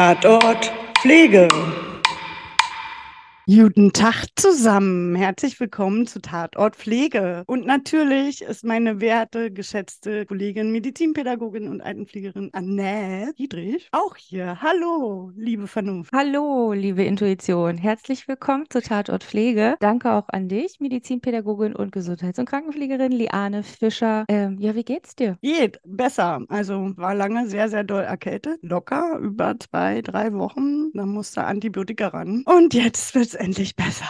Tatort Pflege. Guten Tag zusammen. Herzlich willkommen zu Tatort Pflege. Und natürlich ist meine werte, geschätzte Kollegin, Medizinpädagogin und Altenpflegerin Annette Friedrich auch hier. Hallo, liebe Vernunft. Hallo, liebe Intuition. Herzlich willkommen zu Tatort Pflege. Danke auch an dich, Medizinpädagogin und Gesundheits- und Krankenpflegerin Liane Fischer. Ähm, ja, wie geht's dir? Geht besser. Also war lange sehr, sehr doll erkältet. Locker über zwei, drei Wochen. Da musste Antibiotika ran. Und jetzt wird's endlich besser.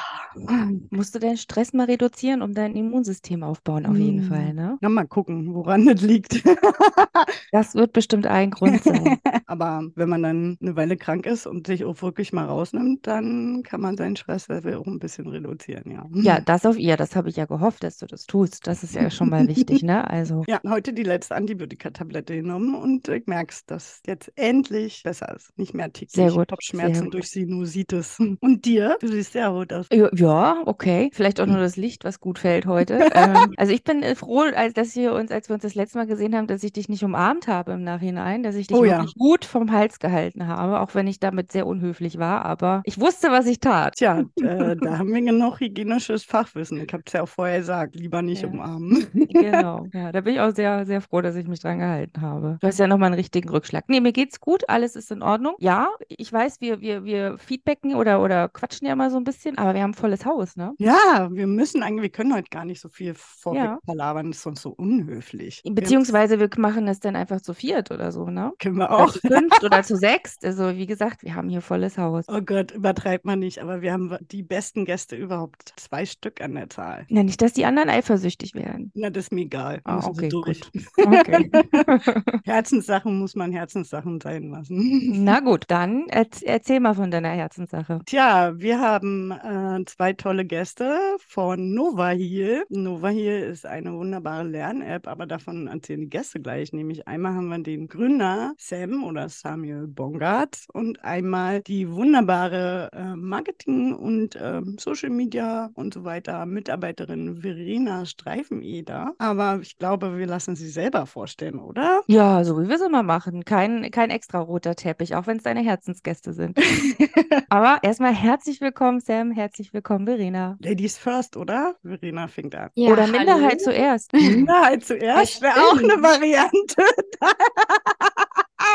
Musst du deinen Stress mal reduzieren, um dein Immunsystem aufbauen, auf jeden Fall, Hm. ne? Na, mal gucken, woran das liegt. Das wird bestimmt ein Grund sein. Aber wenn man dann eine Weile krank ist und sich auch wirklich mal rausnimmt, dann kann man seinen Stresslevel auch ein bisschen reduzieren, ja. Ja, das auf ihr, das habe ich ja gehofft, dass du das tust. Das ist ja schon mal wichtig, ne? Also, Ja, heute die letzte Antibiotikatablette genommen und ich merke es, dass es jetzt endlich besser ist. Nicht mehr täglich Sehr gut, sehr Kopfschmerzen durch Sinusitis. Und dir? Du siehst sehr rot aus. ja, okay. Vielleicht auch nur das Licht, was gut fällt heute. ähm, also ich bin äh, froh, als dass wir uns, als wir uns das letzte Mal gesehen haben, dass ich dich nicht umarmt habe im Nachhinein, dass ich dich Oh ja. gut vom Hals gehalten habe, auch wenn ich damit sehr unhöflich war. Aber ich wusste, was ich tat. Tja, äh, da haben wir genug hygienisches Fachwissen. Ich habe es ja auch vorher gesagt, lieber nicht Ja. umarmen. Genau, ja, da bin ich auch sehr, sehr froh, dass ich mich dran gehalten habe. Du hast ja nochmal einen richtigen Rückschlag. Nee, mir geht's gut, alles ist in Ordnung. Ja, ich weiß, wir, wir, wir feedbacken oder, oder quatschen ja mal so ein bisschen, aber wir haben volles Haus, ne? Ja, wir müssen eigentlich, wir können heute gar nicht so viel vorweg Ja. das ist uns so unhöflich. Beziehungsweise wir machen das dann einfach zu viert oder so, ne? können wir Oder auch. zu fünft oder zu sechst. Also wie gesagt, wir haben hier volles Haus. Oh Gott, übertreibt man nicht, aber wir haben die besten Gäste überhaupt. Zwei Stück an der Zahl. Ja, nicht, dass die anderen eifersüchtig werden. Na, das ist mir egal. Ah, okay, gut. Okay. Herzenssachen muss man Herzenssachen sein lassen. Na gut, dann erz erzähl mal von deiner Herzenssache. Tja, wir haben äh, zwei tolle Gäste von Nova Heal. Nova Heal ist eine wunderbare Lern-App, aber davon erzählen die Gäste gleich. Nämlich einmal haben wir den Gründer Sam oder Samuel Bongard und einmal die wunderbare äh, Marketing- und ähm, Social Media und so weiter Mitarbeiterin Verena Streifeneder. Aber ich glaube, wir lassen sie selber vorstellen, oder? Ja, so wie wir es immer machen. Kein, kein extra roter Teppich, auch wenn es deine Herzensgäste sind. Aber erstmal herzlich willkommen, Sam. Herzlich willkommen, Verena. Ladies first, oder? Verena fängt an. Ja, Oder hallo. Minderheit zuerst. Minderheit zuerst wäre auch eine. Variante.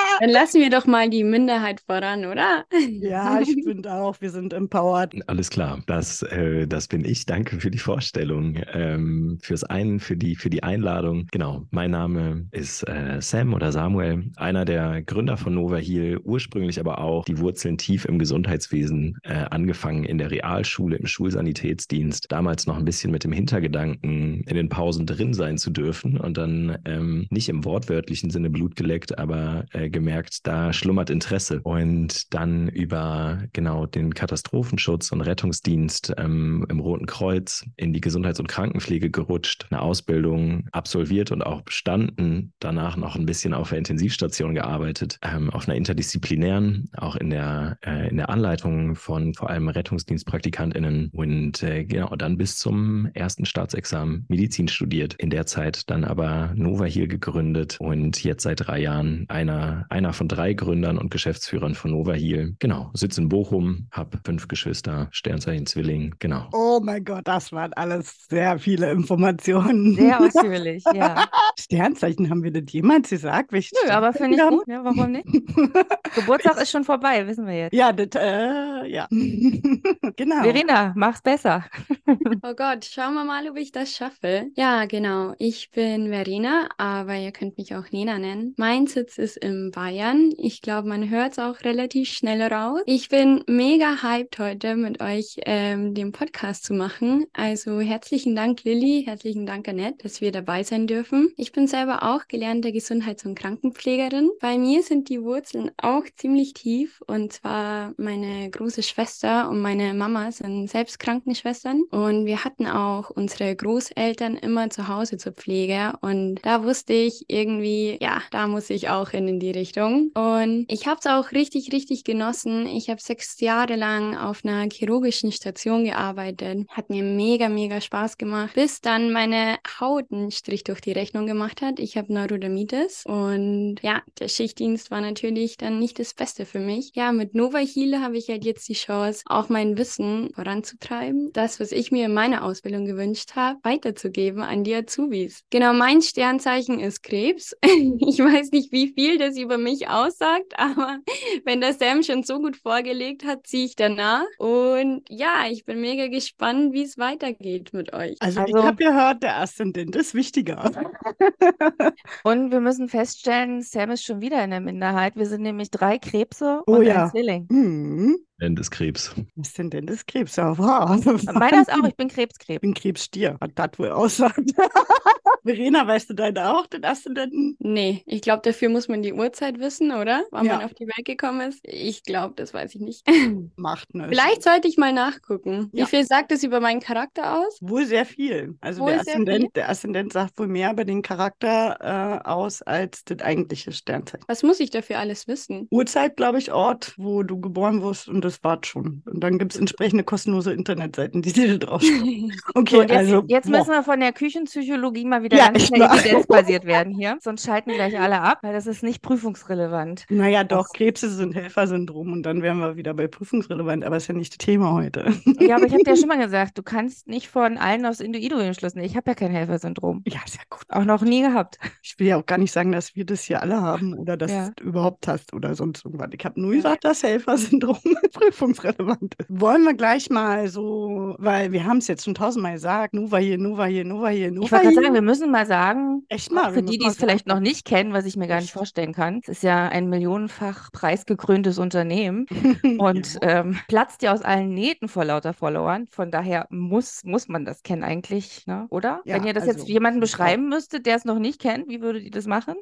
Dann lassen wir doch mal die Minderheit voran, oder? Ja, ich finde auch, wir sind empowered. Alles klar, das, äh, das bin ich. Danke für die Vorstellung, ähm, fürs einen, für die, für die Einladung. Genau, mein Name ist äh, Sam oder Samuel, einer der Gründer von Nova Heal, ursprünglich aber auch die Wurzeln tief im Gesundheitswesen, äh, angefangen in der Realschule, im Schulsanitätsdienst, damals noch ein bisschen mit dem Hintergedanken, in den Pausen drin sein zu dürfen und dann ähm, nicht im wortwörtlichen Sinne Blut geleckt, aber äh, gemerkt, da schlummert Interesse. Und dann über genau den Katastrophenschutz und Rettungsdienst ähm, im Roten Kreuz in die Gesundheits- und Krankenpflege gerutscht, eine Ausbildung absolviert und auch bestanden, danach noch ein bisschen auf der Intensivstation gearbeitet, ähm, auf einer interdisziplinären, auch in der, äh, in der Anleitung von vor allem RettungsdienstpraktikantInnen und äh, genau, dann bis zum ersten Staatsexamen Medizin studiert. In der Zeit dann aber Nova Heal gegründet und jetzt seit drei Jahren einer, einer von drei Gründern und Geschäftsführern von Nova Heal. Genau, sitze in Bochum, habe fünf Geschwister, Sternzeichen Zwilling, genau. Oh mein Gott, das waren alles sehr viele Informationen. Sehr ausführlich, ja. Sternzeichen, haben wir das jemals gesagt? Welche Nö, aber finde ich gut, ne? Warum nicht? Geburtstag ist schon vorbei, wissen wir jetzt. Ja, das, äh, ja. genau. Verena, mach's besser. Oh Gott, schauen wir mal, ob ich das schaffe. Ja, genau. Ich bin Verena, aber ihr könnt mich auch Nina nennen. Mein Sitz ist in Bayern. Ich glaube, man hört es auch relativ schnell raus. Ich bin mega hyped heute mit euch ähm, den Podcast zu machen. Also herzlichen Dank, Lilly. Herzlichen Dank, Annette, dass wir dabei sein dürfen. Ich bin selber auch gelernte Gesundheits- und Krankenpflegerin. Bei mir sind die Wurzeln auch ziemlich tief und zwar meine große Schwester und meine Mama sind selbst Krankenschwestern Und wir hatten auch unsere Großeltern immer zu Hause zur Pflege. Und da wusste ich irgendwie, ja, da muss ich auch hin in die Richtung. Und ich habe es auch richtig, richtig genossen. Ich habe sechs Jahre lang auf einer chirurgischen Station gearbeitet. Hat mir mega, mega Spaß gemacht, bis dann meine Haut einen Strich durch die Rechnung gemacht hat. Ich habe Neurodermitis und ja, der Schichtdienst war natürlich dann nicht das Beste für mich. Ja, mit Nova Heal habe ich halt jetzt die Chance, auch mein Wissen voranzutreiben. Das, was ich mir in meiner Ausbildung gewünscht habe, weiterzugeben an die Azubis. Genau, mein Sternzeichen ist Krebs. ich weiß nicht, wie viel das über mich aussagt, aber wenn der Sam schon so gut vorgelegt hat, ziehe ich danach. Und ja, ich bin mega gespannt, wie es weitergeht mit euch. Also, Also- ich habe gehört, der Aszendent ist wichtiger. Und wir müssen feststellen, Sam ist schon wieder in der Minderheit. Wir sind nämlich drei Krebse Oh und ja. ein Zwilling. hm. Nennt es Krebs. Aszendent ist Krebs, ja, wow. Meiner ist auch, ich bin Ich Krebskrebs. bin Krebsstier, was das wohl aussagt. Verena, weißt du deinen auch, den Aszendenten? Nee, ich glaube, dafür muss man die Uhrzeit wissen, oder? Wann Ja. man auf die Welt gekommen ist. Ich glaube, das weiß ich nicht. Macht nichts. Vielleicht sollte ich mal nachgucken. Ja. Wie viel sagt es über meinen Charakter aus? Wohl sehr viel. Also Wohl der Aszendent, viel? der Aszendent sagt wohl mehr über den Charakter äh, aus als das eigentliche Sternzeichen. Was muss ich dafür alles wissen? Uhrzeit, glaube ich, Ort, wo du geboren wirst und das war's schon. Und dann gibt es entsprechende kostenlose Internetseiten, die dir drauf Okay, So, jetzt, also jetzt boah. müssen wir von der Küchenpsychologie mal wieder Ja, ganz schnell evidenzbasiert werden hier. Sonst schalten gleich alle ab, weil das ist nicht prüfungsrelevant. Naja, doch, Krebse sind Helfersyndrom und dann wären wir wieder bei prüfungsrelevant, aber ist ja nicht das Thema heute. Ja, aber ich habe dir ja schon mal gesagt, du kannst nicht von allen aufs Individuum schließen. Ich habe ja kein Helfersyndrom. Ja, sehr gut. Auch noch nie gehabt. Ich will ja auch gar nicht sagen, dass wir das hier alle haben oder dass Ja. du überhaupt hast oder sonst irgendwas. Ich habe nur gesagt, dass Helfersyndrom prüfungsrelevant ist. Wollen wir gleich mal so, weil wir haben es jetzt schon tausendmal gesagt, Nova hier, Nova hier, Nova hier, Nova Ich wollte gerade sagen, wir müssen mal sagen, Echt mal, für die, die es vielleicht noch nicht kennen, was ich mir gar nicht vorstellen kann. Es ist ja ein millionenfach preisgekröntes Unternehmen und ähm, platzt ja aus allen Nähten vor lauter Followern. Von daher muss, muss man das kennen eigentlich, ne? oder? Ja, Wenn ihr das jetzt also, jemanden ja. beschreiben müsstet, der es noch nicht kennt, wie würdet ihr das machen?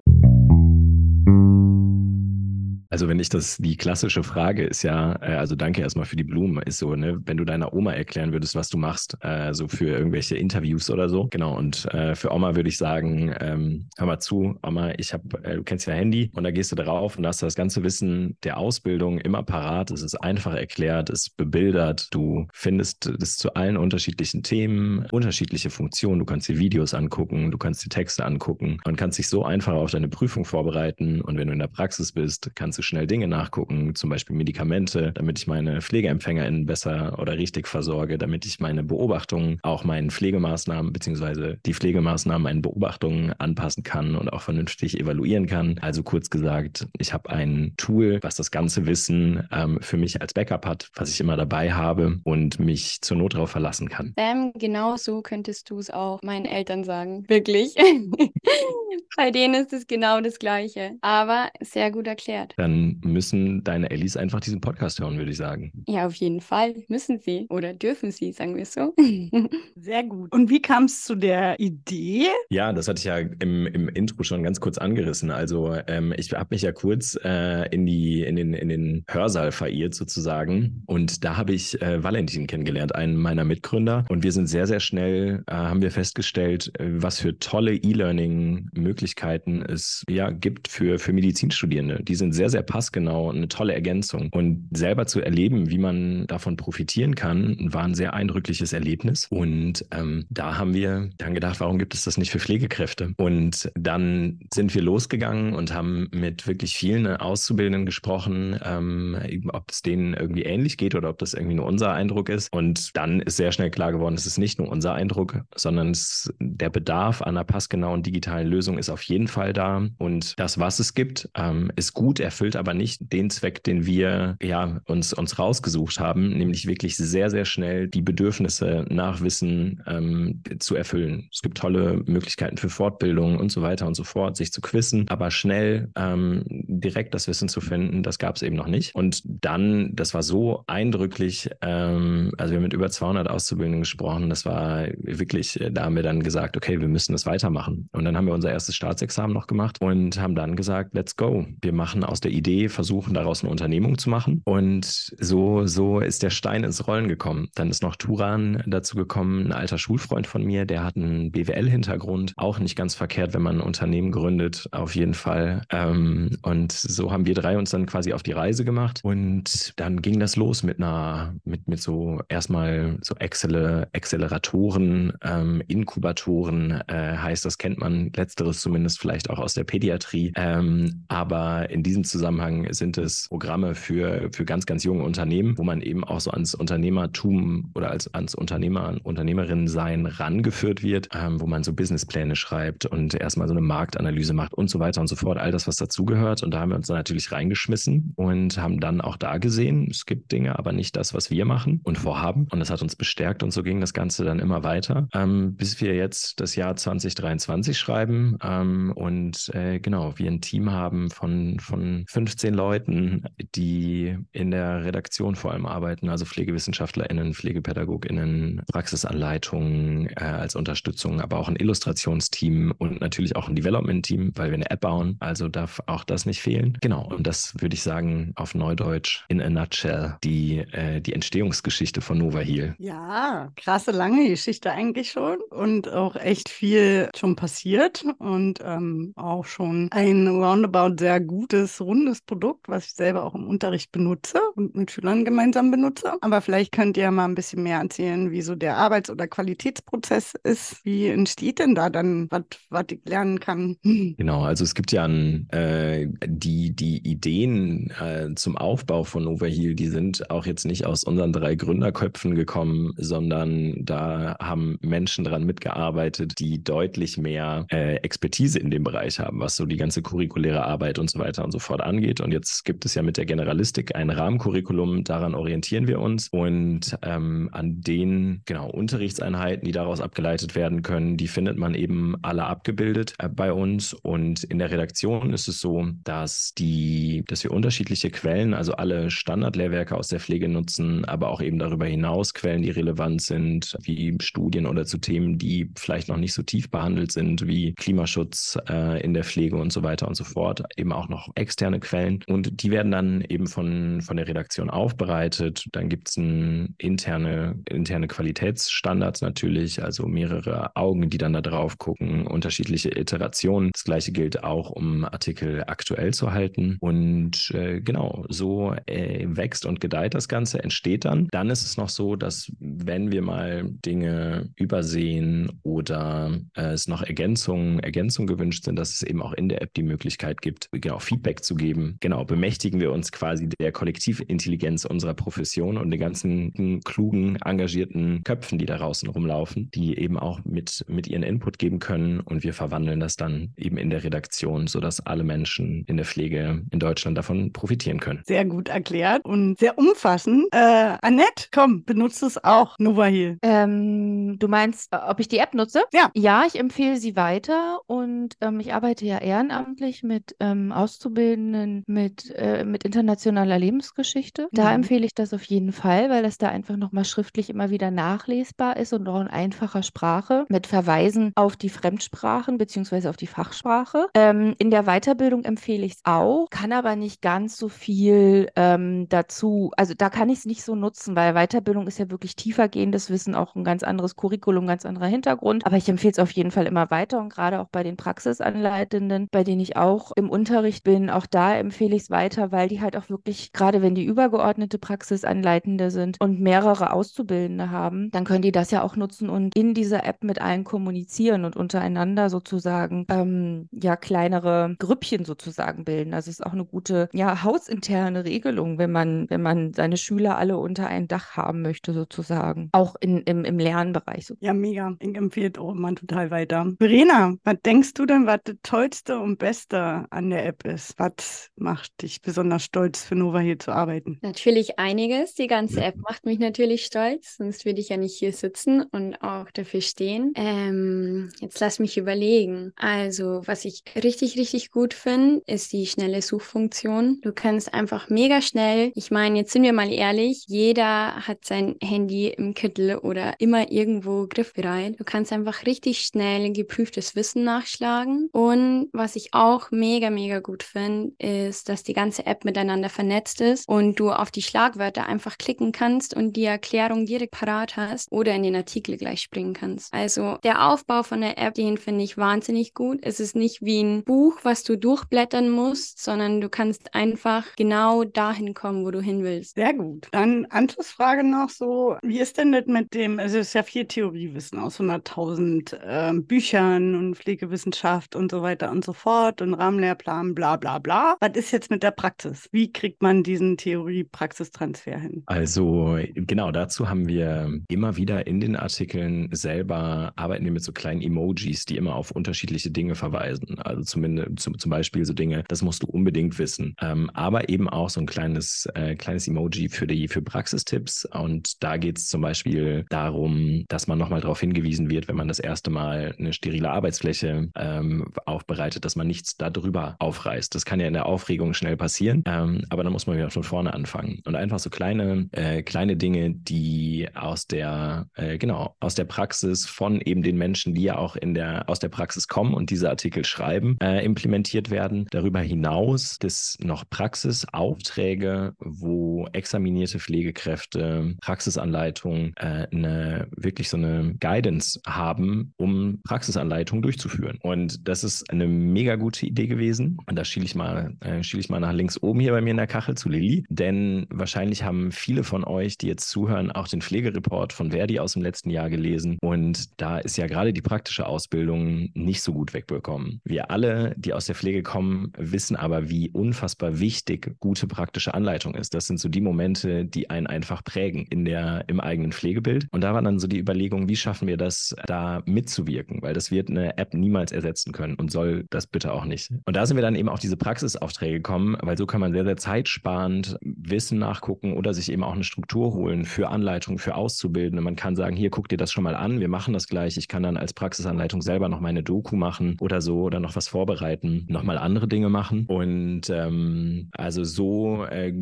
Also wenn ich das, die klassische Frage ist ja, äh, also danke erstmal für die Blumen, ist so, ne, wenn du deiner Oma erklären würdest, was du machst, äh, so für irgendwelche Interviews oder so. Genau, und äh, für Oma würde ich sagen, ähm, hör mal zu, Oma, ich habe, äh, du kennst ja Handy und da gehst du drauf und hast das ganze Wissen der Ausbildung immer parat. Es ist einfach erklärt, es ist bebildert. Du findest das zu allen unterschiedlichen Themen, unterschiedliche Funktionen. Du kannst dir Videos angucken, du kannst dir Texte angucken und kannst dich so einfach auf deine Prüfung vorbereiten. Und wenn du in der Praxis bist, kannst du schnell Dinge nachgucken, zum Beispiel Medikamente, damit ich meine PflegeempfängerInnen besser oder richtig versorge, damit ich meine Beobachtungen auch meinen Pflegemaßnahmen beziehungsweise die Pflegemaßnahmen meinen Beobachtungen anpassen kann und auch vernünftig evaluieren kann. Also kurz gesagt, ich habe ein Tool, was das ganze Wissen ähm, für mich als Backup hat, was ich immer dabei habe und mich zur Not darauf verlassen kann. Sam, genau so könntest du es auch meinen Eltern sagen. Wirklich. Bei denen ist es genau das Gleiche. Aber sehr gut erklärt. Dann müssen deine Ellis einfach diesen Podcast hören, würde ich sagen. Ja, auf jeden Fall. Müssen sie. Oder dürfen sie, sagen wir es so. Sehr gut. Und wie kam es zu der Idee? Ja, das hatte ich ja im, im Intro schon ganz kurz angerissen. Also ähm, ich habe mich ja kurz äh, in, die, in, den, in den Hörsaal verirrt sozusagen. Und da habe ich äh, Valentin kennengelernt, einen meiner Mitgründer. Und wir sind sehr, sehr schnell, äh, haben wir festgestellt, äh, was für tolle E-Learning-Möglichkeiten es ja gibt für, für Medizinstudierende. Die sind sehr, sehr passgenau und eine tolle Ergänzung. Und selber zu erleben, wie man davon profitieren kann, war ein sehr eindrückliches Erlebnis. Und ähm, da haben wir dann gedacht, warum gibt es das nicht für Pflegekräfte? Und dann sind wir losgegangen und haben mit wirklich vielen Auszubildenden gesprochen, ähm, ob es denen irgendwie ähnlich geht oder ob das irgendwie nur unser Eindruck ist. Und dann ist sehr schnell klar geworden, es ist nicht nur unser Eindruck, sondern es, der Bedarf an einer passgenauen digitalen Lösung ist auf jeden Fall da. Und das, was es gibt, ähm, ist gut, erfüllt aber nicht den Zweck, den wir ja uns, uns rausgesucht haben, nämlich wirklich sehr, sehr schnell die Bedürfnisse nach Wissen ähm, zu erfüllen. Es gibt tolle Möglichkeiten für Fortbildung und so weiter und so fort, sich zu quizzen, aber schnell ähm, direkt das Wissen zu finden, das gab es eben noch nicht. Und dann, das war so eindrücklich, ähm, also wir haben mit über 200 Auszubildenden gesprochen, das war wirklich, äh, da haben wir dann gesagt, okay, wir müssen das weitermachen. Und dann haben wir unser erstes Staatsexamen noch gemacht und haben dann gesagt, let's go. Wir machen aus der Idee Idee versuchen, daraus eine Unternehmung zu machen. Und so, so ist der Stein ins Rollen gekommen. Dann ist noch Turan dazu gekommen, ein alter Schulfreund von mir, der hat einen BWL-Hintergrund. Auch nicht ganz verkehrt, wenn man ein Unternehmen gründet, auf jeden Fall. Ähm, und so haben wir drei uns dann quasi auf die Reise gemacht. Und dann ging das los mit einer, mit, mit so erstmal so Excel Acceleratoren, ähm, Inkubatoren, äh, heißt das, kennt man letzteres zumindest vielleicht auch aus der Pädiatrie. Ähm, aber in diesem Zusammenhang sind es Programme für, für ganz, ganz junge Unternehmen, wo man eben auch so ans Unternehmertum oder als ans Unternehmer, Unternehmerin sein rangeführt wird, ähm, wo man so Businesspläne schreibt und erstmal so eine Marktanalyse macht und so weiter und so fort. All das, was dazugehört. Und da haben wir uns dann natürlich reingeschmissen und haben dann auch da gesehen, es gibt Dinge, aber nicht das, was wir machen und vorhaben. Und das hat uns bestärkt und so ging das Ganze dann immer weiter, ähm, bis wir jetzt das Jahr 2023 schreiben ähm, und äh, genau, wir ein Team haben von, von 15 Leuten, die in der Redaktion vor allem arbeiten, also PflegewissenschaftlerInnen, PflegepädagogInnen, Praxisanleitungen äh, als Unterstützung, aber auch ein Illustrationsteam und natürlich auch ein Development-Team, weil wir eine App bauen. Also darf auch das nicht fehlen. Genau, und das würde ich sagen, auf Neudeutsch in a nutshell, die, äh, die Entstehungsgeschichte von Nova Heal. Ja, krasse lange Geschichte eigentlich schon und auch echt viel schon passiert und ähm, auch schon ein roundabout sehr gutes, rundes Produkt, was ich selber auch im Unterricht benutze und mit Schülern gemeinsam benutze. Aber vielleicht könnt ihr mal ein bisschen mehr erzählen, wie so der Arbeits- oder Qualitätsprozess ist. Wie entsteht denn da dann, was ich lernen kann? Genau, also es gibt ja ein, äh, die, die Ideen äh, zum Aufbau von Overheal, die sind auch jetzt nicht aus unseren drei Gründerköpfen gekommen, sondern da haben Menschen dran mitgearbeitet, die deutlich mehr äh, Expertise in dem Bereich haben, was so die ganze curriculäre Arbeit und so weiter und so fort angeht. Und jetzt gibt es ja mit der Generalistik ein Rahmencurriculum, daran orientieren wir uns und ähm, an den genau Unterrichtseinheiten, die daraus abgeleitet werden können, die findet man eben alle abgebildet äh, bei uns. Und in der Redaktion ist es so, dass die, dass wir unterschiedliche Quellen, also alle Standardlehrwerke aus der Pflege nutzen, aber auch eben darüber hinaus Quellen, die relevant sind, wie Studien oder zu Themen, die vielleicht noch nicht so tief behandelt sind, wie Klimaschutz äh, in der Pflege und so weiter und so fort. Eben auch noch externe Quellen. Und die werden dann eben von, von der Redaktion aufbereitet. Dann gibt es interne, interne Qualitätsstandards natürlich, also mehrere Augen, die dann da drauf gucken, unterschiedliche Iterationen. Das gleiche gilt auch, um Artikel aktuell zu halten. Und äh, genau, so äh, wächst und gedeiht das Ganze, entsteht dann. Dann ist es noch so, dass wenn wir mal Dinge übersehen oder äh, es noch Ergänzungen, Ergänzungen gewünscht sind, dass es eben auch in der App die Möglichkeit gibt, genau Feedback zu geben. Genau, bemächtigen wir uns quasi der Kollektivintelligenz unserer Profession und den ganzen klugen, engagierten Köpfen, die da draußen rumlaufen, die eben auch mit, mit ihren Input geben können und wir verwandeln das dann eben in der Redaktion, sodass alle Menschen in der Pflege in Deutschland davon profitieren können. Sehr gut erklärt und sehr umfassend. Äh, Annette, komm, benutzt es auch, Nova Heal. Ähm, du meinst, äh, ob ich die App nutze? Ja. Ja, ich empfehle sie weiter und ähm, ich arbeite ja ehrenamtlich mit ähm, Auszubildenden mit, äh, mit internationaler Lebensgeschichte. Da Mhm. empfehle ich das auf jeden Fall, weil das da einfach nochmal schriftlich immer wieder nachlesbar ist und auch in einfacher Sprache mit Verweisen auf die Fremdsprachen beziehungsweise auf die Fachsprache. Ähm, in der Weiterbildung empfehle ich es auch, kann aber nicht ganz so viel ähm, dazu, also da kann ich es nicht so nutzen, weil Weiterbildung ist ja wirklich tiefergehendes Wissen, auch ein ganz anderes Curriculum, ganz anderer Hintergrund. Aber ich empfehle es auf jeden Fall immer weiter und gerade auch bei den Praxisanleitenden, bei denen ich auch im Unterricht bin, auch da empfehle ich es weiter, weil die halt auch wirklich, gerade wenn die übergeordnete Praxisanleitende sind und mehrere Auszubildende haben, dann können die das ja auch nutzen und in dieser App mit allen kommunizieren und untereinander sozusagen ähm, ja kleinere Grüppchen sozusagen bilden. Also es ist auch eine gute ja hausinterne Regelung, wenn man wenn man seine Schüler alle unter ein Dach haben möchte sozusagen, auch in, im, im Lernbereich. So. Ja, mega. Ich empfehle auch immer total weiter. Verena, was denkst du denn, was das Tollste und Beste an der App ist? Was macht dich besonders stolz, für Nova hier zu arbeiten? Natürlich einiges. Die ganze App macht mich natürlich stolz, sonst würde ich ja nicht hier sitzen und auch dafür stehen. Ähm, jetzt lass mich überlegen. Also, was ich richtig, richtig gut finde, ist die schnelle Suchfunktion. Du kannst einfach mega schnell, ich meine, jetzt sind wir mal ehrlich, jeder hat sein Handy im Kittel oder immer irgendwo griffbereit. Du kannst einfach richtig schnell geprüftes Wissen nachschlagen. Und was ich auch mega, mega gut finde, ist, dass die ganze App miteinander vernetzt ist und du auf die Schlagwörter einfach klicken kannst und die Erklärung direkt parat hast oder in den Artikel gleich springen kannst. Also der Aufbau von der App, den finde ich wahnsinnig gut. Es ist nicht wie ein Buch, was du durchblättern musst, sondern du kannst einfach genau dahin kommen, wo du hin willst. Sehr gut. Dann Anschlussfrage noch so, wie ist denn das mit dem, also es ist ja viel Theoriewissen aus 100.000 äh, Büchern und Pflegewissenschaft und so weiter und so fort und Rahmenlehrplan, bla bla bla. Was ist jetzt mit der Praxis? Wie kriegt man diesen Theorie-Praxistransfer hin? Also genau dazu haben wir immer wieder in den Artikeln selber arbeiten wir mit so kleinen Emojis, die immer auf unterschiedliche Dinge verweisen. Also zumindest zum, zum Beispiel so Dinge, das musst du unbedingt wissen. Ähm, aber eben auch so ein kleines, äh, kleines Emoji für die für Praxistipps. Und da geht es zum Beispiel darum, dass man nochmal darauf hingewiesen wird, wenn man das erste Mal eine sterile Arbeitsfläche ähm, aufbereitet, dass man nichts darüber aufreißt. Das kann ja in der Aufregung schnell passieren, ähm, aber dann muss man wieder von vorne anfangen. Und einfach so kleine, äh, kleine Dinge, die aus der, äh, genau, aus der Praxis von eben den Menschen, die ja auch in der, aus der Praxis kommen und diese Artikel schreiben, äh, implementiert werden. Darüber hinaus das noch Praxisaufträge, wo examinierte Pflegekräfte, Praxisanleitungen äh, eine, wirklich so eine Guidance haben, um Praxisanleitungen durchzuführen. Und das ist eine mega gute Idee gewesen. Und da schiele ich mal, äh, schiele ich mal nach links oben hier bei mir in der Kachel zu Lilly. Denn wahrscheinlich haben viele von euch, die jetzt zuhören, auch den Pflegereport von Verdi aus dem letzten Jahr gelesen. Und da ist ja gerade die praktische Ausbildung nicht so gut wegbekommen. Wir alle, die aus der Pflege kommen, wissen aber, wie unfassbar wichtig gute praktische Anleitung ist. Das sind so die Momente, die einen einfach prägen in der, im eigenen Pflegebild. Und da war dann so die Überlegung, wie schaffen wir das, da mitzuwirken? Weil das wird eine App niemals ersetzen können und soll das bitte auch nicht. Und da sind wir dann eben auf diese Praxisaufträge gekommen, weil so kann man sehr, sehr zeitsparend Wissen nachgucken oder sich eben auch eine Struktur holen für Anleitungen, für Auszubildende. Man kann sagen, hier guck dir das schon mal an, wir machen das gleich. Ich kann dann als Praxisanleitung selber noch meine Doku machen oder so oder noch was vorbereiten, nochmal andere Dinge machen. Und ähm, also so äh,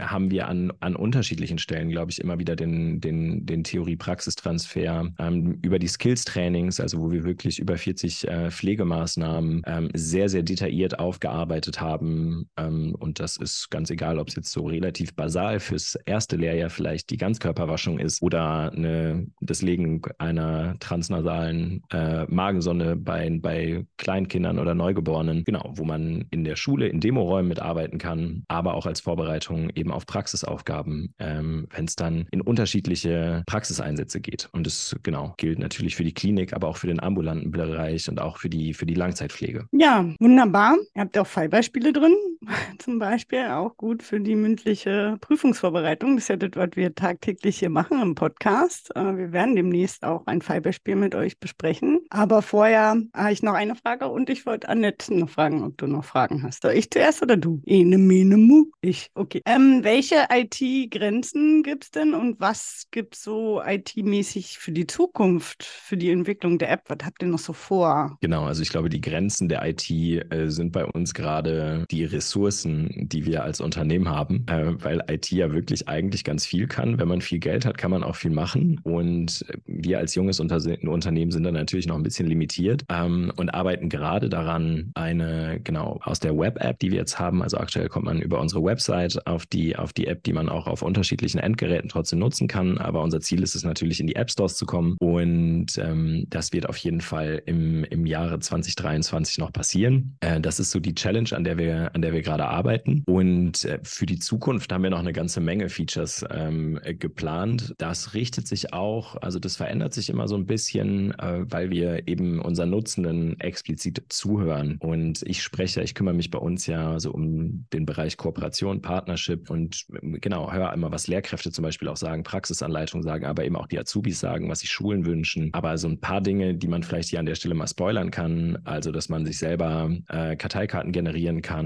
haben wir an, an unterschiedlichen Stellen, glaube ich, immer wieder den, den, den Theorie-Praxistransfer ähm, über die Skills-Trainings, also wo wir wirklich über 40 äh, Pflegemaßnahmen ähm, sehr, sehr detailliert aufgearbeitet haben. Ähm, und das ist ganz egal, ob es jetzt so relativ basal fürs erste Lehrjahr vielleicht die Ganzkörperwaschung ist oder eine, das Legen einer transnasalen äh, Magensonne bei, bei Kleinkindern oder Neugeborenen. Genau, wo man in der Schule in Demoräumen mitarbeiten kann, aber auch als Vorbereitung eben auf Praxisaufgaben, ähm, wenn es dann in unterschiedliche Praxiseinsätze geht. Und das genau gilt natürlich für die Klinik, aber auch für den ambulanten Bereich und auch für die, für die Langzeitpflege. Ja, wunderbar. Ihr habt auch Fallbeispiele drin, zum Beispiel auch gut für die mündliche Prüfungsvorbereitung. Das ist ja das, was wir tagtäglich hier machen im Podcast. Äh, wir werden demnächst auch ein Fallbeispiel mit euch besprechen. Aber vorher habe ich noch eine Frage und ich wollte Annette noch fragen, ob du noch Fragen hast. Soll ich zuerst oder du? Ene, mene, mu. Ich. Okay. Ähm, welche IT-Grenzen gibt es denn und was gibt es so IT-mäßig für die Zukunft, für die Entwicklung der App? Was habt ihr noch so vor? Genau, also ich glaube, die Grenzen der IT äh, sind bei uns gerade die Ressourcen, die wir als Unternehmen haben, äh, weil IT ja wirklich eigentlich ganz viel kann. Wenn man viel Geld hat, kann man auch viel machen. Und wir als junges Unter Unternehmen sind dann natürlich noch ein bisschen limitiert ähm, und arbeiten gerade daran, eine, genau, aus der Web-App, die wir jetzt haben, also aktuell kommt man über unsere Website auf die, auf die App, die man auch auf unterschiedlichen Endgeräten trotzdem nutzen kann. Aber unser Ziel ist es natürlich, in die App Stores zu kommen. Und ähm, das wird auf jeden Fall im, im Jahre 2023 noch passieren. Äh, das ist so die Challenge, an der wir, an der wir gerade arbeiten. Und äh, für die Zukunft haben wir noch eine ganze Menge Features ähm, geplant. Das richtet sich auch, also das verändert sich immer so ein bisschen, äh, weil wir eben unseren Nutzenden explizit zuhören. Und ich spreche, ich kümmere mich bei uns ja so um den Bereich Kooperation, Partnership und genau, höre immer, was Lehrkräfte zum Beispiel auch sagen, Praxisanleitungen sagen, aber eben auch die Azubis sagen, was sich Schulen wünschen. Aber so ein paar Dinge, die man vielleicht hier an der Stelle mal spoilern kann, also dass man sich selber äh, Karteikarten generieren kann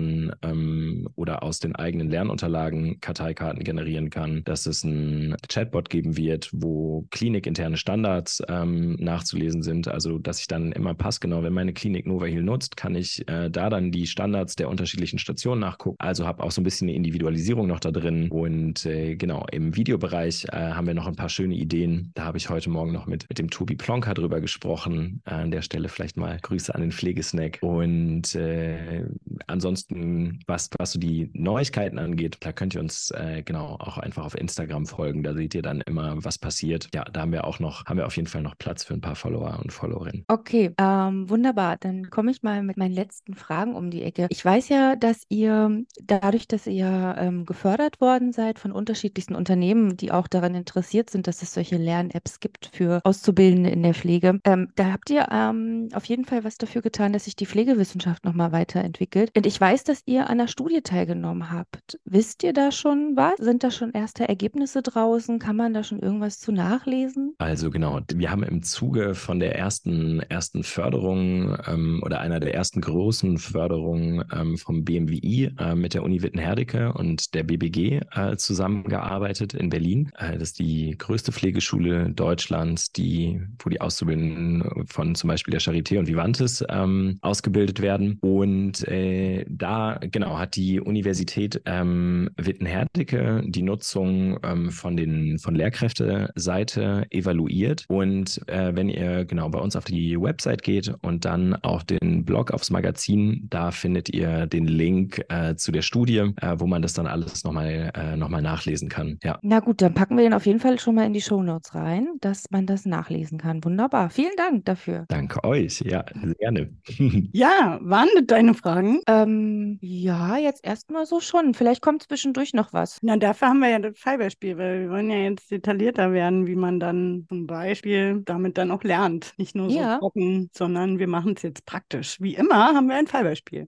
ähm, oder aus den eigenen Lernunterlagen Karteikarten generieren kann, dass es ein Chatbot geben wird, wo klinikinterne Standards ähm, nachzulesen sind. Also, dass ich dann immer passgenau, wenn meine Klinik NovaHeal nutzt, kann ich äh, da dann die Standards der unterschiedlichen Stationen nachgucken. Also habe auch so ein bisschen eine Individualisierung noch da drin. Und äh, genau, im Videobereich äh, haben wir noch ein paar schöne Ideen. Da habe ich heute Morgen noch mit, mit dem Tobi Plonka drüber gesprochen. an der Stelle vielleicht mal Grüße an den Pflegesnack. Und äh, ansonsten ansonsten, was, was so die Neuigkeiten angeht, da könnt ihr uns äh, genau auch einfach auf Instagram folgen. Da seht ihr dann immer, was passiert. Ja, da haben wir auch noch, haben wir auf jeden Fall noch Platz für ein paar Follower und Followerinnen. Okay, ähm, wunderbar. Dann komme ich mal mit meinen letzten Fragen um die Ecke. Ich weiß ja, dass ihr dadurch, dass ihr ähm, gefördert worden seid von unterschiedlichsten Unternehmen, die auch daran interessiert sind, dass es solche Lern-Apps gibt für Auszubildende in der Pflege, ähm, da habt ihr ähm, auf jeden Fall was dafür getan, dass sich die Pflegewissenschaft nochmal weiterentwickelt. Und ich weiß, dass ihr an der Studie teilgenommen habt. Wisst ihr da schon was? Sind da schon erste Ergebnisse draußen? Kann man da schon irgendwas zu nachlesen? Also genau, wir haben im Zuge von der ersten, ersten Förderung ähm, oder einer der ersten großen Förderungen ähm, vom BMWI äh, mit der Uni Wittenherdecke und der BBG äh, zusammengearbeitet in Berlin. Äh, das ist die größte Pflegeschule Deutschlands, die, wo die Auszubildenden von zum Beispiel der Charité und Vivantes ähm, ausgebildet werden. Und äh, da, genau, hat die Universität ähm, Wittenherdecke die Nutzung ähm, von den von Lehrkräfteseite evaluiert. Und äh, wenn ihr genau bei uns auf die Website geht und dann auch den Blog aufs Magazin, da findet ihr den Link äh, zu der Studie, äh, wo man das dann alles nochmal äh, noch nachlesen kann. Ja. Na gut, dann packen wir den auf jeden Fall schon mal in die Show Notes rein, dass man das nachlesen kann. Wunderbar. Vielen Dank dafür. Danke euch. Ja, gerne. ja, waren das deine Fragen? Ähm, ja, jetzt erstmal so schon. Vielleicht kommt zwischendurch noch was. Na, dafür haben wir ja das Fallbeispiel, weil wir wollen ja jetzt detaillierter werden, wie man dann zum Beispiel damit dann auch lernt. Nicht nur so Ja. trocken, sondern wir machen es jetzt praktisch. Wie immer haben wir ein Fallbeispiel.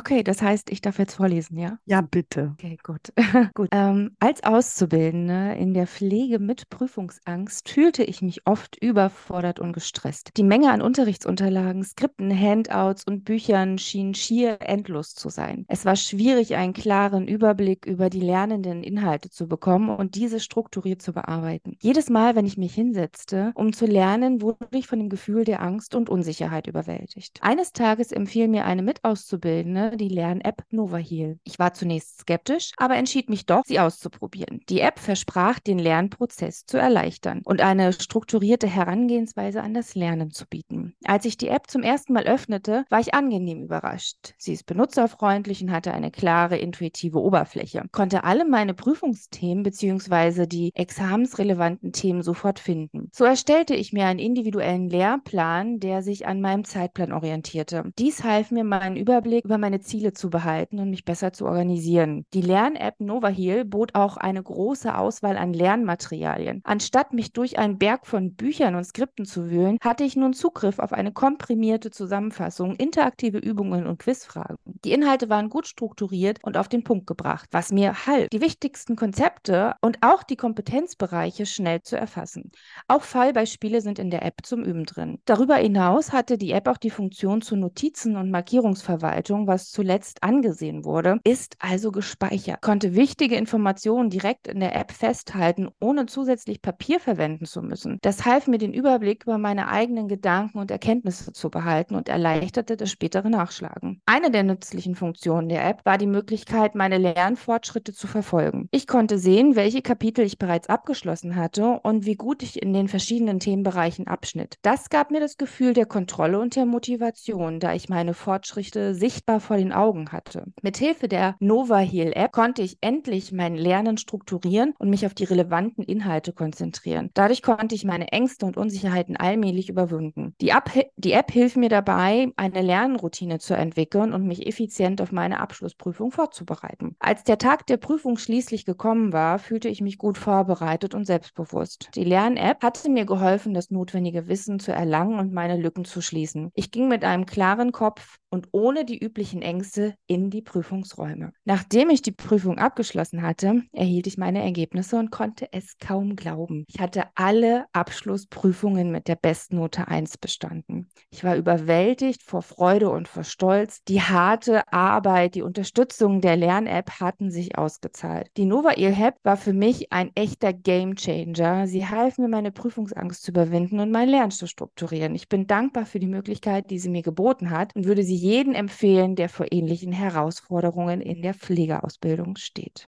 Okay, das heißt, ich darf jetzt vorlesen, ja? Ja, bitte. Okay, gut. gut. Ähm, als Auszubildende in der Pflege mit Prüfungsangst fühlte ich mich oft überfordert und gestresst. Die Menge an Unterrichtsunterlagen, Skripten, Handouts und Büchern schien schier endlos zu sein. Es war schwierig, einen klaren Überblick über die lernenden Inhalte zu bekommen und diese strukturiert zu bearbeiten. Jedes Mal, wenn ich mich hinsetzte, um zu lernen, wurde ich von dem Gefühl der Angst und Unsicherheit überwältigt. Eines Tages empfiel mir eine Mitauszubildende die Lern-App NovaHeal. Ich war zunächst skeptisch, aber entschied mich doch, sie auszuprobieren. Die App versprach, den Lernprozess zu erleichtern und eine strukturierte Herangehensweise an das Lernen zu bieten. Als ich die App zum ersten Mal öffnete, war ich angenehm überrascht. Sie ist benutzerfreundlich und hatte eine klare, intuitive Oberfläche, konnte alle meine Prüfungsthemen bzw. die examensrelevanten Themen sofort finden. So erstellte ich mir einen individuellen Lehrplan, der sich an meinem Zeitplan orientierte. Dies half mir, meinen Überblick über meine Ziele zu behalten und mich besser zu organisieren. Die Lern-App NovaHeal bot auch eine große Auswahl an Lernmaterialien. Anstatt mich durch einen Berg von Büchern und Skripten zu wühlen, hatte ich nun Zugriff auf eine komprimierte Zusammenfassung, interaktive Übungen und Quizfragen. Die Inhalte waren gut strukturiert und auf den Punkt gebracht, was mir half, die wichtigsten Konzepte und auch die Kompetenzbereiche schnell zu erfassen. Auch Fallbeispiele sind in der App zum Üben drin. Darüber hinaus hatte die App auch die Funktion zur Notizen- und Markierungsverwaltung, was zuletzt angesehen wurde, ist also gespeichert, konnte wichtige Informationen direkt in der App festhalten, ohne zusätzlich Papier verwenden zu müssen. Das half mir, den Überblick über meine eigenen Gedanken und Erkenntnisse zu behalten und erleichterte das spätere Nachschlagen. Eine der nützlichen Funktionen der App war die Möglichkeit, meine Lernfortschritte zu verfolgen. Ich konnte sehen, welche Kapitel ich bereits abgeschlossen hatte und wie gut ich in den verschiedenen Themenbereichen abschnitt. Das gab mir das Gefühl der Kontrolle und der Motivation, da ich meine Fortschritte sichtbar vor den Augen hatte. Mithilfe der NovaHeal App konnte ich endlich mein Lernen strukturieren und mich auf die relevanten Inhalte konzentrieren. Dadurch konnte ich meine Ängste und Unsicherheiten allmählich überwinden. Die, die App hilft mir dabei, eine Lernroutine zu entwickeln und mich effizient auf meine Abschlussprüfung vorzubereiten. Als der Tag der Prüfung schließlich gekommen war, fühlte ich mich gut vorbereitet und selbstbewusst. Die Lern-App hatte mir geholfen, das notwendige Wissen zu erlangen und meine Lücken zu schließen. Ich ging mit einem klaren Kopf und ohne die üblichen Ängste in die Prüfungsräume. Nachdem ich die Prüfung abgeschlossen hatte, erhielt ich meine Ergebnisse und konnte es kaum glauben. Ich hatte alle Abschlussprüfungen mit der Bestnote 1 bestanden. Ich war überwältigt vor Freude und vor Stolz. Die harte Arbeit, die Unterstützung der Lern-App hatten sich ausgezahlt. Die Nova App war für mich ein echter Gamechanger. Sie half mir, meine Prüfungsangst zu überwinden und mein Lernen zu strukturieren. Ich bin dankbar für die Möglichkeit, die sie mir geboten hat und würde sie jedem empfehlen, der vor ähnlichen Herausforderungen in der Pflegeausbildung steht.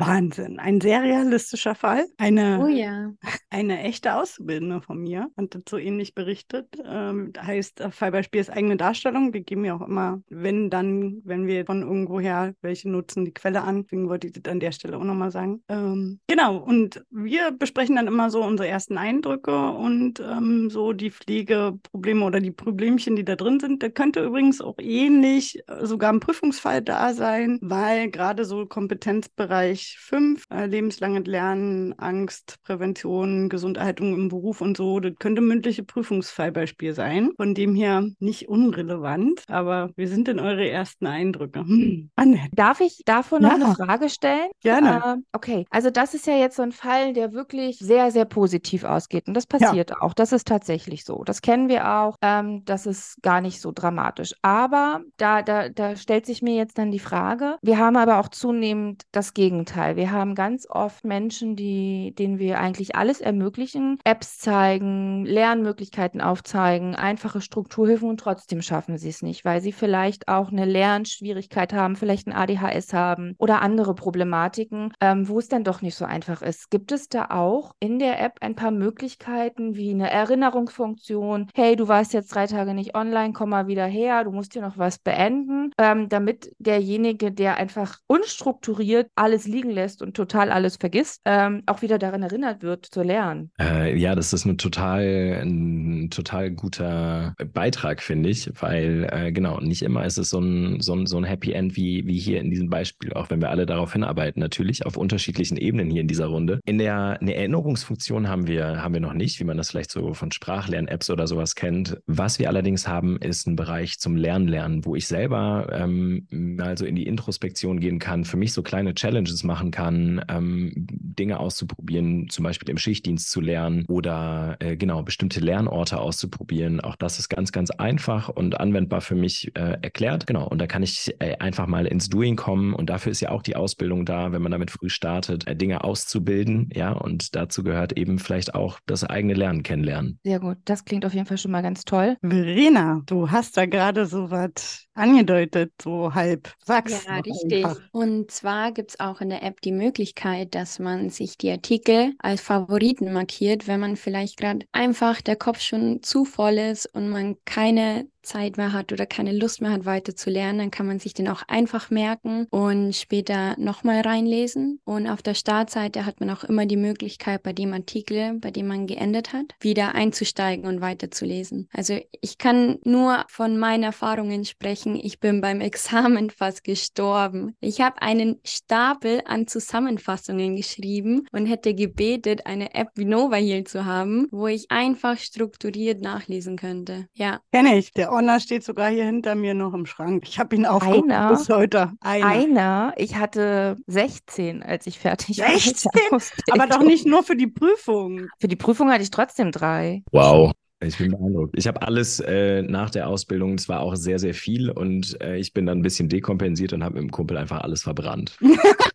Wahnsinn. Ein sehr realistischer Fall. Eine, Oh ja. eine echte Auszubildende von mir hat dazu ähnlich berichtet. Ähm, heißt, äh, Fallbeispiel ist eigene Darstellung. Wir geben ja auch immer, wenn dann, wenn wir von irgendwoher welche nutzen, die Quelle an. Deswegen wollte ich das an der Stelle auch nochmal sagen. Ähm, genau, und wir besprechen dann immer so unsere ersten Eindrücke und ähm, so die Pflegeprobleme oder die Problemchen, die da drin sind. Da könnte übrigens auch ähnlich äh, sogar ein Prüfungsfall da sein, weil gerade so Kompetenzbereich 5, äh, lebenslanges Lernen, Angst, Prävention, Gesunderhaltung im Beruf und so, das könnte mündliche Prüfungsfallbeispiel sein. Von dem her nicht unrelevant, aber wir sind in eure ersten Eindrücke. Hm. Annette, Darf ich davor noch Ja. eine Frage stellen? gerne. Äh, okay, also das ist ja jetzt so ein Fall, der wirklich sehr, sehr positiv ausgeht. Und das passiert auch. Das ist tatsächlich so. Das kennen wir auch. Ähm, das ist gar nicht so dramatisch. Aber da, da, da stellt sich mir jetzt dann die Frage, wir haben aber auch zunehmend das Gegenteil. Wir haben ganz oft Menschen, die, denen wir eigentlich alles ermöglichen, Apps zeigen, Lernmöglichkeiten aufzeigen, einfache Strukturhilfen und trotzdem schaffen sie es nicht, weil sie vielleicht auch eine Lernschwierigkeit haben, vielleicht ein ADHS haben oder andere Problematiken, ähm, wo es dann doch nicht so einfach ist. Gibt es da auch in der App ein paar Möglichkeiten wie eine Erinnerungsfunktion? Hey, du warst jetzt drei Tage nicht online, komm mal wieder her, du musst hier noch was beenden, ähm, damit derjenige, der einfach unstrukturiert alles liegen lässt und total alles vergisst, ähm, auch wieder daran erinnert wird zu lernen. Äh, ja, das ist eine total, ein total guter Beitrag, finde ich, weil äh, genau, nicht immer ist es so ein, so ein, so ein Happy End wie, wie hier in diesem Beispiel, auch wenn wir alle darauf hinarbeiten, natürlich auf unterschiedlichen Ebenen hier in dieser Runde. In der eine Erinnerungsfunktion haben wir, haben wir noch nicht, wie man das vielleicht so von Sprachlern-Apps oder sowas kennt. Was wir allerdings haben, ist ein Bereich zum Lernen lernen, wo ich selber ähm, mal so in die Introspektion gehen kann, für mich so kleine Challenges machen kann, ähm, Dinge auszuprobieren, zum Beispiel im Schichtdienst zu lernen oder äh, genau bestimmte Lernorte auszuprobieren. Auch das ist ganz, ganz einfach und anwendbar für mich äh, erklärt. Genau, und da kann ich äh, einfach mal ins Doing kommen und dafür ist ja auch die Ausbildung da, wenn man damit früh startet, äh, Dinge auszubilden. Ja, und dazu gehört eben vielleicht auch das eigene Lernen kennenlernen. Sehr gut, das klingt auf jeden Fall schon mal ganz toll. Verena, du hast da gerade so was angedeutet, so halb. Sag's Ja, richtig. einfach. Und zwar gibt es auch in der App die Möglichkeit, dass man sich die Artikel als Favoriten markiert, wenn man vielleicht gerade einfach der Kopf schon zu voll ist und man keine Zeit mehr hat oder keine Lust mehr hat, weiter zu lernen, dann kann man sich den auch einfach merken und später nochmal reinlesen. Und auf der Startseite hat man auch immer die Möglichkeit, bei dem Artikel, bei dem man geendet hat, wieder einzusteigen und weiterzulesen. Also ich kann nur von meinen Erfahrungen sprechen. Ich bin beim Examen fast gestorben. Ich habe einen Stapel an Zusammenfassungen geschrieben und hätte gebetet, eine App wie Nova Heal zu haben, wo ich einfach strukturiert nachlesen könnte. Ja. Kenn ich. Der Honor steht sogar hier hinter mir noch im Schrank. Ich habe ihn aufgehoben Einer? bis heute. Einer. Einer, ich hatte 16, als ich fertig war. mit der 16? Aber doch nicht nur für die Prüfung. Für die Prüfung hatte ich trotzdem drei. Wow. Ich bin beeindruckt. Ich habe alles äh, nach der Ausbildung, es war auch sehr, sehr viel und äh, ich bin dann ein bisschen dekompensiert und habe mit dem Kumpel einfach alles verbrannt.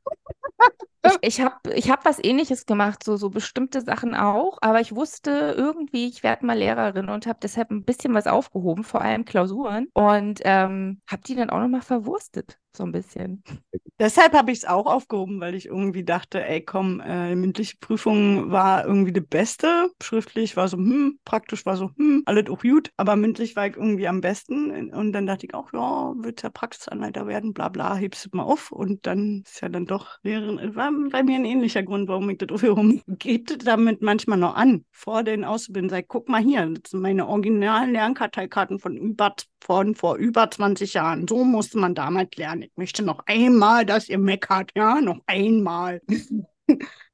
Ich, ich habe ich hab was Ähnliches gemacht, so, so bestimmte Sachen auch, aber ich wusste irgendwie, ich werde mal Lehrerin und habe deshalb ein bisschen was aufgehoben, vor allem Klausuren. Und ähm, habe die dann auch nochmal verwurstet, so ein bisschen. Deshalb habe ich es auch aufgehoben, weil ich irgendwie dachte, ey, komm, äh, mündliche Prüfung war irgendwie die beste. Schriftlich war so, hm, praktisch war so, hm, alles auch gut, aber mündlich war ich irgendwie am besten. Und dann dachte ich auch, ja, willst ja Praxisanleiter werden, bla bla, hebst du mal auf. Und dann ist ja dann doch Lehrerin, war bei mir ein ähnlicher Grund, warum ich das aufgehoben Geht damit manchmal noch an, vor den Ausbildungen, sag, guck mal hier, das sind meine originalen Lernkarteikarten von über, von vor über 20 Jahren. So musste man damals lernen. Ich möchte noch einmal, dass ihr meckert, ja, noch einmal.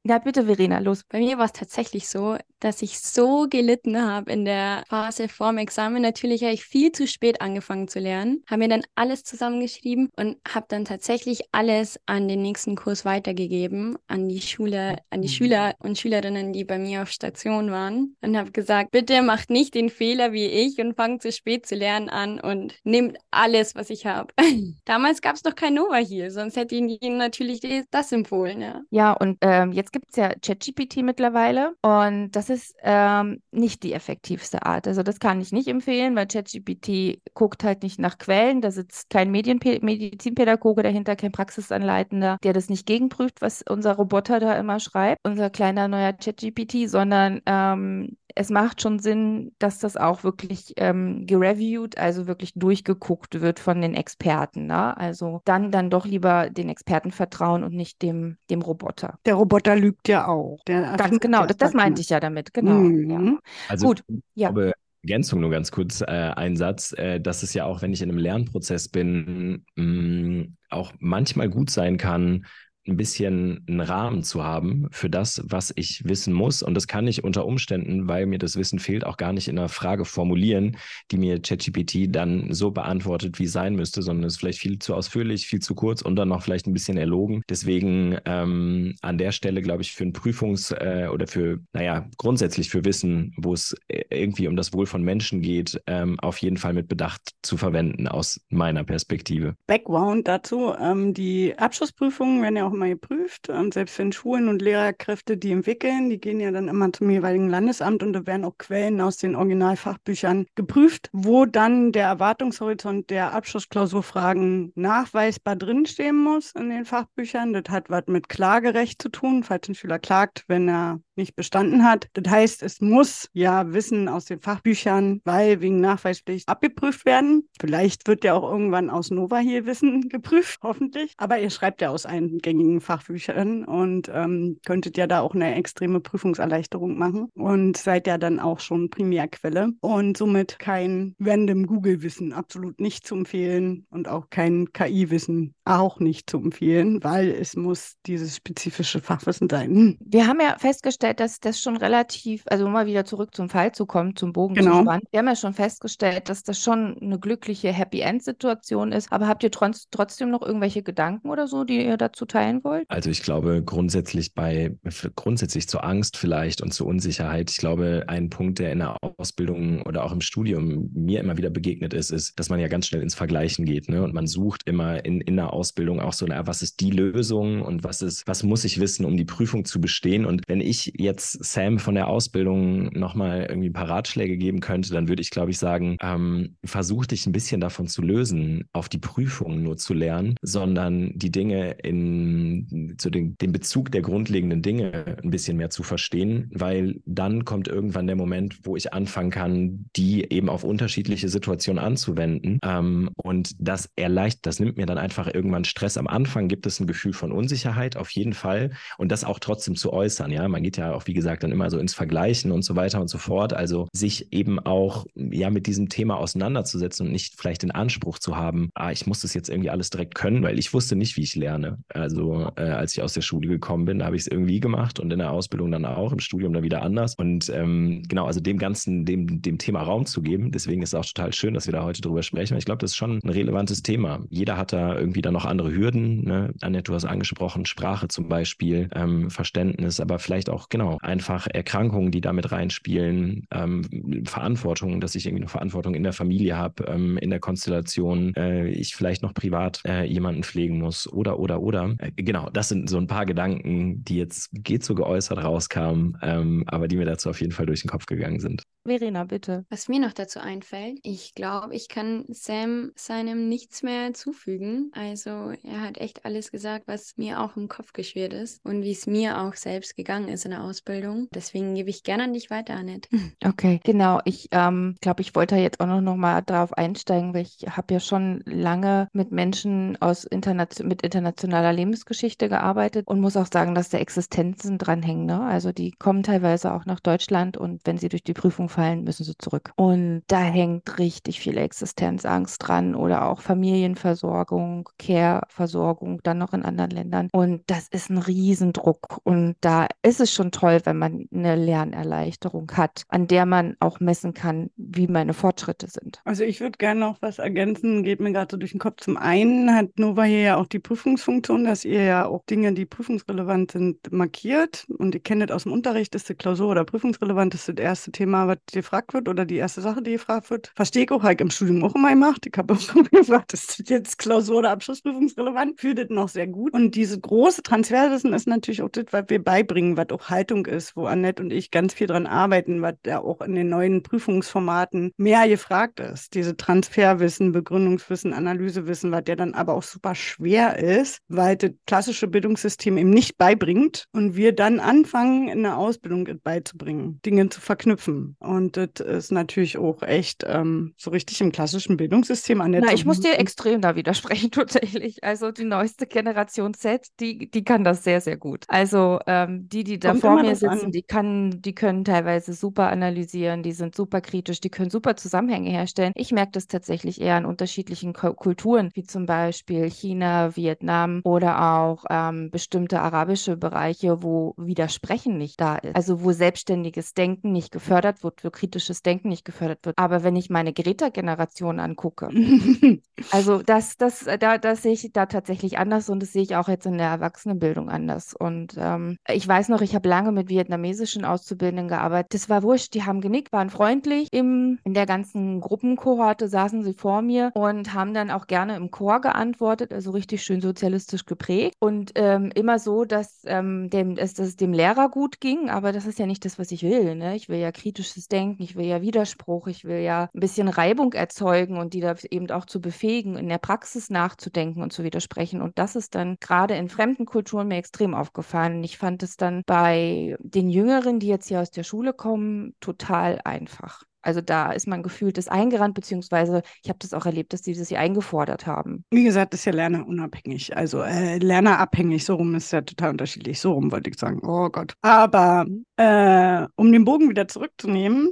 Ja, bitte, Verena, los. Bei mir war es tatsächlich so, dass ich so gelitten habe in der Phase vorm Examen. Natürlich habe ich viel zu spät angefangen zu lernen, habe mir dann alles zusammengeschrieben und habe dann tatsächlich alles an den nächsten Kurs weitergegeben, an die Schule, an die Schüler und Schülerinnen, die bei mir auf Station waren und habe gesagt, bitte macht nicht den Fehler wie ich und fangt zu spät zu lernen an und nehmt alles, was ich habe. Damals gab es noch kein Nova hier, sonst hätte ich Ihnen natürlich das empfohlen, ja. Ja, und ähm, jetzt gibt es ja ChatGPT mittlerweile und das ist ähm, nicht die effektivste Art. Also das kann ich nicht empfehlen, weil ChatGPT guckt halt nicht nach Quellen. Da sitzt kein Medienpä Medizinpädagoge dahinter, kein Praxisanleitender, der das nicht gegenprüft, was unser Roboter da immer schreibt, unser kleiner neuer ChatGPT, sondern ähm, es macht schon Sinn, dass das auch wirklich ähm, gereviewt, also wirklich durchgeguckt wird von den Experten. Ne? Also dann, dann doch lieber den Experten vertrauen und nicht dem, dem Roboter. Der Roboter lügt ja auch. ganz genau, das, das meinte ich ja damit, genau. Mhm. Ja. Also Gut, ja. glaube, Ergänzung nur ganz kurz, äh, ein Satz, äh, dass es ja auch, wenn ich in einem Lernprozess bin, mh, mm, auch manchmal gut sein kann, ein bisschen einen Rahmen zu haben für das, was ich wissen muss. Und das kann ich unter Umständen, weil mir das Wissen fehlt, auch gar nicht in einer Frage formulieren, die mir ChatGPT dann so beantwortet, wie es sein müsste, sondern es ist vielleicht viel zu ausführlich, viel zu kurz und dann noch vielleicht ein bisschen erlogen. Deswegen ähm, an der Stelle, glaube ich, für ein Prüfungs- äh, oder für, naja, grundsätzlich für Wissen, wo es äh, irgendwie um das Wohl von Menschen geht, ähm, auf jeden Fall mit Bedacht zu verwenden aus meiner Perspektive. Background dazu, ähm, die Abschlussprüfungen werden ja auch immer geprüft. Und selbst wenn Schulen und Lehrerkräfte die entwickeln, die gehen ja dann immer zum jeweiligen Landesamt und da werden auch Quellen aus den Originalfachbüchern geprüft, wo dann der Erwartungshorizont der Abschlussklausurfragen nachweisbar drinstehen muss in den Fachbüchern. Das hat was mit Klagerecht zu tun, falls ein Schüler klagt, wenn er nicht bestanden hat. Das heißt, es muss ja Wissen aus den Fachbüchern, weil wegen Nachweispflicht abgeprüft werden. Vielleicht wird ja auch irgendwann aus Nova hier Wissen geprüft, hoffentlich. Aber ihr schreibt ja aus eingängigen Fachbüchern und ähm, könntet ja da auch eine extreme Prüfungserleichterung machen und seid ja dann auch schon Primärquelle und somit kein random Google-Wissen absolut nicht zu empfehlen und auch kein KI-Wissen auch nicht zu empfehlen, weil es muss dieses spezifische Fachwissen sein. Wir haben ja festgestellt, dass das schon relativ, also um mal wieder zurück zum Fall zu kommen, zum Bogen genau. zu spannen. Wir haben ja schon festgestellt, dass das schon eine glückliche Happy End Situation ist. Aber habt ihr trotz, trotzdem noch irgendwelche Gedanken oder so, die ihr dazu teilen wollt? Also ich glaube grundsätzlich bei grundsätzlich zur Angst vielleicht und zur Unsicherheit. Ich glaube, ein Punkt, der in der Ausbildung oder auch im Studium mir immer wieder begegnet ist, ist, dass man ja ganz schnell ins Vergleichen geht. Ne? Und man sucht immer in, in der Ausbildung auch so, na, was ist die Lösung und was ist, was muss ich wissen, um die Prüfung zu bestehen? Und wenn ich jetzt Sam von der Ausbildung nochmal irgendwie ein paar Ratschläge geben könnte, dann würde ich, glaube ich, sagen, ähm, versuch dich ein bisschen davon zu lösen, auf die Prüfung nur zu lernen, sondern die Dinge in zu den, den Bezug der grundlegenden Dinge ein bisschen mehr zu verstehen, weil dann kommt irgendwann der Moment, wo ich anfangen kann, die eben auf unterschiedliche Situationen anzuwenden. Ähm, und das erleichtert, das nimmt mir dann einfach irgendwann Stress. Am Anfang gibt es ein Gefühl von Unsicherheit, auf jeden Fall. Und das auch trotzdem zu äußern. Ja, man geht ja auch, wie gesagt, dann immer so ins Vergleichen und so weiter und so fort. Also sich eben auch ja mit diesem Thema auseinanderzusetzen und nicht vielleicht den Anspruch zu haben, ah, ich muss das jetzt irgendwie alles direkt können, weil ich wusste nicht, wie ich lerne. Also äh, als ich aus der Schule gekommen bin, habe ich es irgendwie gemacht und in der Ausbildung dann auch, im Studium dann wieder anders. Und ähm, genau, also dem Ganzen, dem, dem Thema Raum zu geben. Deswegen ist es auch total schön, dass wir da heute drüber sprechen. Ich glaube, das ist schon ein relevantes Thema. Jeder hat da irgendwie dann noch andere Hürden. Ne? Annette, du hast angesprochen, Sprache zum Beispiel, ähm, Verständnis, aber vielleicht auch, genau, einfach Erkrankungen, die damit reinspielen, ähm, Verantwortung, dass ich irgendwie eine Verantwortung in der Familie habe, ähm, in der Konstellation, äh, ich vielleicht noch privat äh, jemanden pflegen muss oder, oder, oder. Äh, genau, das sind so ein paar Gedanken, die jetzt geht so geäußert rauskamen, ähm, aber die mir dazu auf jeden Fall durch den Kopf gegangen sind. Verena, bitte. Was mir noch dazu einfällt, ich glaube, ich kann Sam seinem nichts mehr zufügen. Also er hat echt alles gesagt, was mir auch im Kopf geschwirrt ist und wie es mir auch selbst gegangen ist in der Ausbildung. Deswegen gebe ich gerne an dich weiter, Annette. Okay, genau. Ich ähm, glaube, ich wollte jetzt auch noch, noch mal darauf einsteigen, weil ich habe ja schon lange mit Menschen aus Interna mit internationaler Lebensgeschichte gearbeitet und muss auch sagen, dass da Existenzen dranhängen. Ne? Also die kommen teilweise auch nach Deutschland und wenn sie durch die Prüfung fallen, müssen sie zurück. Und da hängt richtig viel Existenzangst dran oder auch Familienversorgung, Care-Versorgung, dann noch in anderen Ländern. Und das ist ein Riesendruck. Und da ist es schon toll, wenn man eine Lernerleichterung hat, an der man auch messen kann, wie meine Fortschritte sind. Also ich würde gerne noch was ergänzen, geht mir gerade so durch den Kopf. Zum einen hat Nova hier ja auch die Prüfungsfunktion, dass ihr ja auch Dinge, die prüfungsrelevant sind, markiert. Und ihr kennt aus dem Unterricht, ist die Klausur oder prüfungsrelevant, ist das erste Thema, was gefragt wird oder die erste Sache, die gefragt wird, verstehe ich auch, habe ich im Studium auch immer gemacht. Ich habe auch gefragt, ist das jetzt Klausur- oder Abschlussprüfungsrelevant? Fühlt das noch sehr gut. Und diese große Transferwissen ist natürlich auch das, was wir beibringen, was auch Haltung ist, wo Annette und ich ganz viel dran arbeiten, was ja auch in den neuen Prüfungsformaten mehr gefragt ist. Diese Transferwissen, Begründungswissen, Analysewissen, was ja dann aber auch super schwer ist, weil das klassische Bildungssystem eben nicht beibringt und wir dann anfangen, in der Ausbildung beizubringen, Dinge zu verknüpfen. Und das ist natürlich auch echt ähm, so richtig im klassischen Bildungssystem an der Na, ich muss dir extrem da widersprechen, tatsächlich. Also die neueste Generation Z, die, die kann das sehr, sehr gut. Also ähm, die, die da Kommt vor mir sitzen, an. die kann, die können teilweise super analysieren, die sind super kritisch, die können super Zusammenhänge herstellen. Ich merke das tatsächlich eher an unterschiedlichen Ko Kulturen, wie zum Beispiel China, Vietnam oder auch ähm, bestimmte arabische Bereiche, wo Widersprechen nicht da ist. Also wo selbstständiges Denken nicht gefördert wird, wo kritisches Denken nicht gefördert wird. Aber wenn ich meine Greta-Generation angucke, also das, das, da, das sehe ich da tatsächlich anders und das sehe ich auch jetzt in der Erwachsenenbildung anders. Und ähm, ich weiß noch, ich habe lange mit vietnamesischen Auszubildenden gearbeitet. Das war wurscht, die haben genickt, waren freundlich. Im, in der ganzen Gruppenkohorte saßen sie vor mir und haben dann auch gerne im Chor geantwortet, also richtig schön sozialistisch geprägt. Und ähm, immer so, dass, ähm, dem, dass, dass es dem Lehrer gut ging, aber das ist ja nicht das, was ich will. Ne? Ich will ja kritisches Denken, ich will ja Widerspruch, ich will ja ein bisschen Reibung erzeugen und die da eben auch zu befähigen, in der Praxis nachzudenken und zu widersprechen. Und das ist dann gerade in fremden Kulturen mir extrem aufgefallen. Und ich fand es dann bei den Jüngeren, die jetzt hier aus der Schule kommen, total einfach. Also da ist man gefühlt das eingerannt, beziehungsweise ich habe das auch erlebt, dass die das hier eingefordert haben. Wie gesagt, ist ja lernerunabhängig, also äh, lernerabhängig, so rum ist ja total unterschiedlich, so rum wollte ich sagen, oh Gott. Aber äh, um den Bogen wieder zurückzunehmen,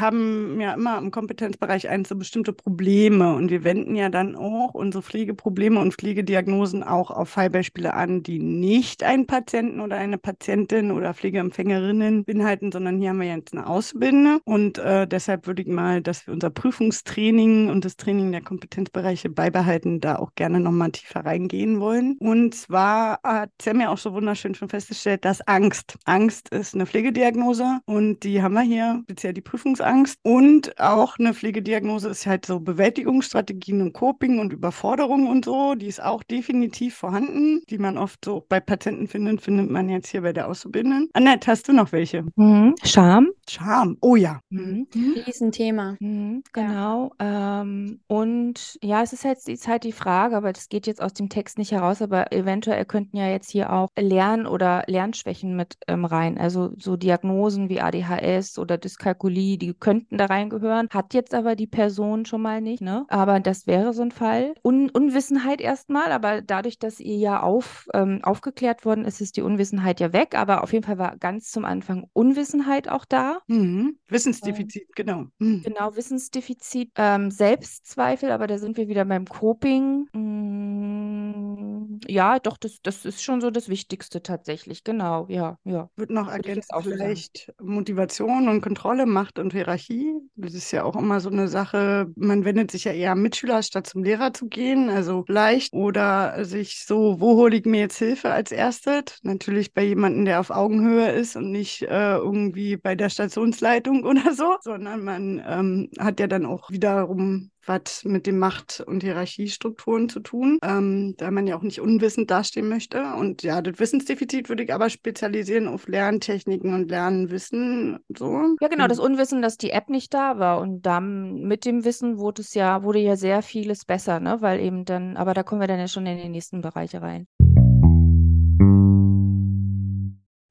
haben ja immer im Kompetenzbereich eins so bestimmte Probleme und wir wenden ja dann auch unsere Pflegeprobleme und Pflegediagnosen auch auf Fallbeispiele an, die nicht einen Patienten oder eine Patientin oder Pflegeempfängerinnen beinhalten, sondern hier haben wir jetzt eine Auszubildende und äh, deshalb würde ich mal, dass wir unser Prüfungstraining und das Training der Kompetenzbereiche beibehalten, da auch gerne nochmal tiefer reingehen wollen. Und zwar hat Sam ja auch so wunderschön schon festgestellt, dass Angst. Angst ist eine Pflegediagnose und die haben wir hier, speziell die Prüfungsangst. Und auch eine Pflegediagnose ist halt so Bewältigungsstrategien und Coping und Überforderung und so. Die ist auch definitiv vorhanden, die man oft so bei Patienten findet, findet man jetzt hier bei der Auszubildenden. Annette, hast du noch welche? Mhm. Scham. Scham. Oh ja. Mhm. Riesenthema. Mhm, genau. Ähm, und ja, es ist jetzt die Zeit die Frage, aber das geht jetzt aus dem Text nicht heraus, aber eventuell könnten ja jetzt hier auch Lern- oder Lernschwächen mit ähm, rein. Also so Diagnosen wie ADHS oder Dyskalkulie, die könnten da reingehören. Hat jetzt aber die Person schon mal nicht, ne? Aber das wäre so ein Fall. Un Unwissenheit erstmal, aber dadurch, dass ihr ja auf, ähm, aufgeklärt worden ist, ist die Unwissenheit ja weg. Aber auf jeden Fall war ganz zum Anfang Unwissenheit auch da. Mhm. Wissensdefizit, genau. Mhm. Genau, Wissensdefizit, ähm, Selbstzweifel, aber da sind wir wieder beim Coping. Mm, ja, doch, das, das ist schon so das Wichtigste tatsächlich. Genau, ja, ja. Wird noch ergänzt vielleicht Motivation und Kontrolle, Macht und Hierarchie. Das ist ja auch immer so eine Sache. Man wendet sich ja eher am Mitschüler, statt zum Lehrer zu gehen. Also leicht oder sich so, wo hole ich mir jetzt Hilfe als erstes? Natürlich bei jemandem, der auf Augenhöhe ist und nicht äh, irgendwie bei der Stationsleitung oder so, sondern man ähm, hat ja dann auch wiederum was mit den Macht- und Hierarchiestrukturen zu tun, ähm, da man ja auch nicht unwissend dastehen möchte. Und ja, das Wissensdefizit würde ich aber spezialisieren auf Lerntechniken und Lernwissen. So. Ja, genau, das Unwissen, dass die App nicht da war. Und dann mit dem Wissen wurde es ja, wurde ja sehr vieles besser, ne? Weil eben dann, aber da kommen wir dann ja schon in die nächsten Bereiche rein.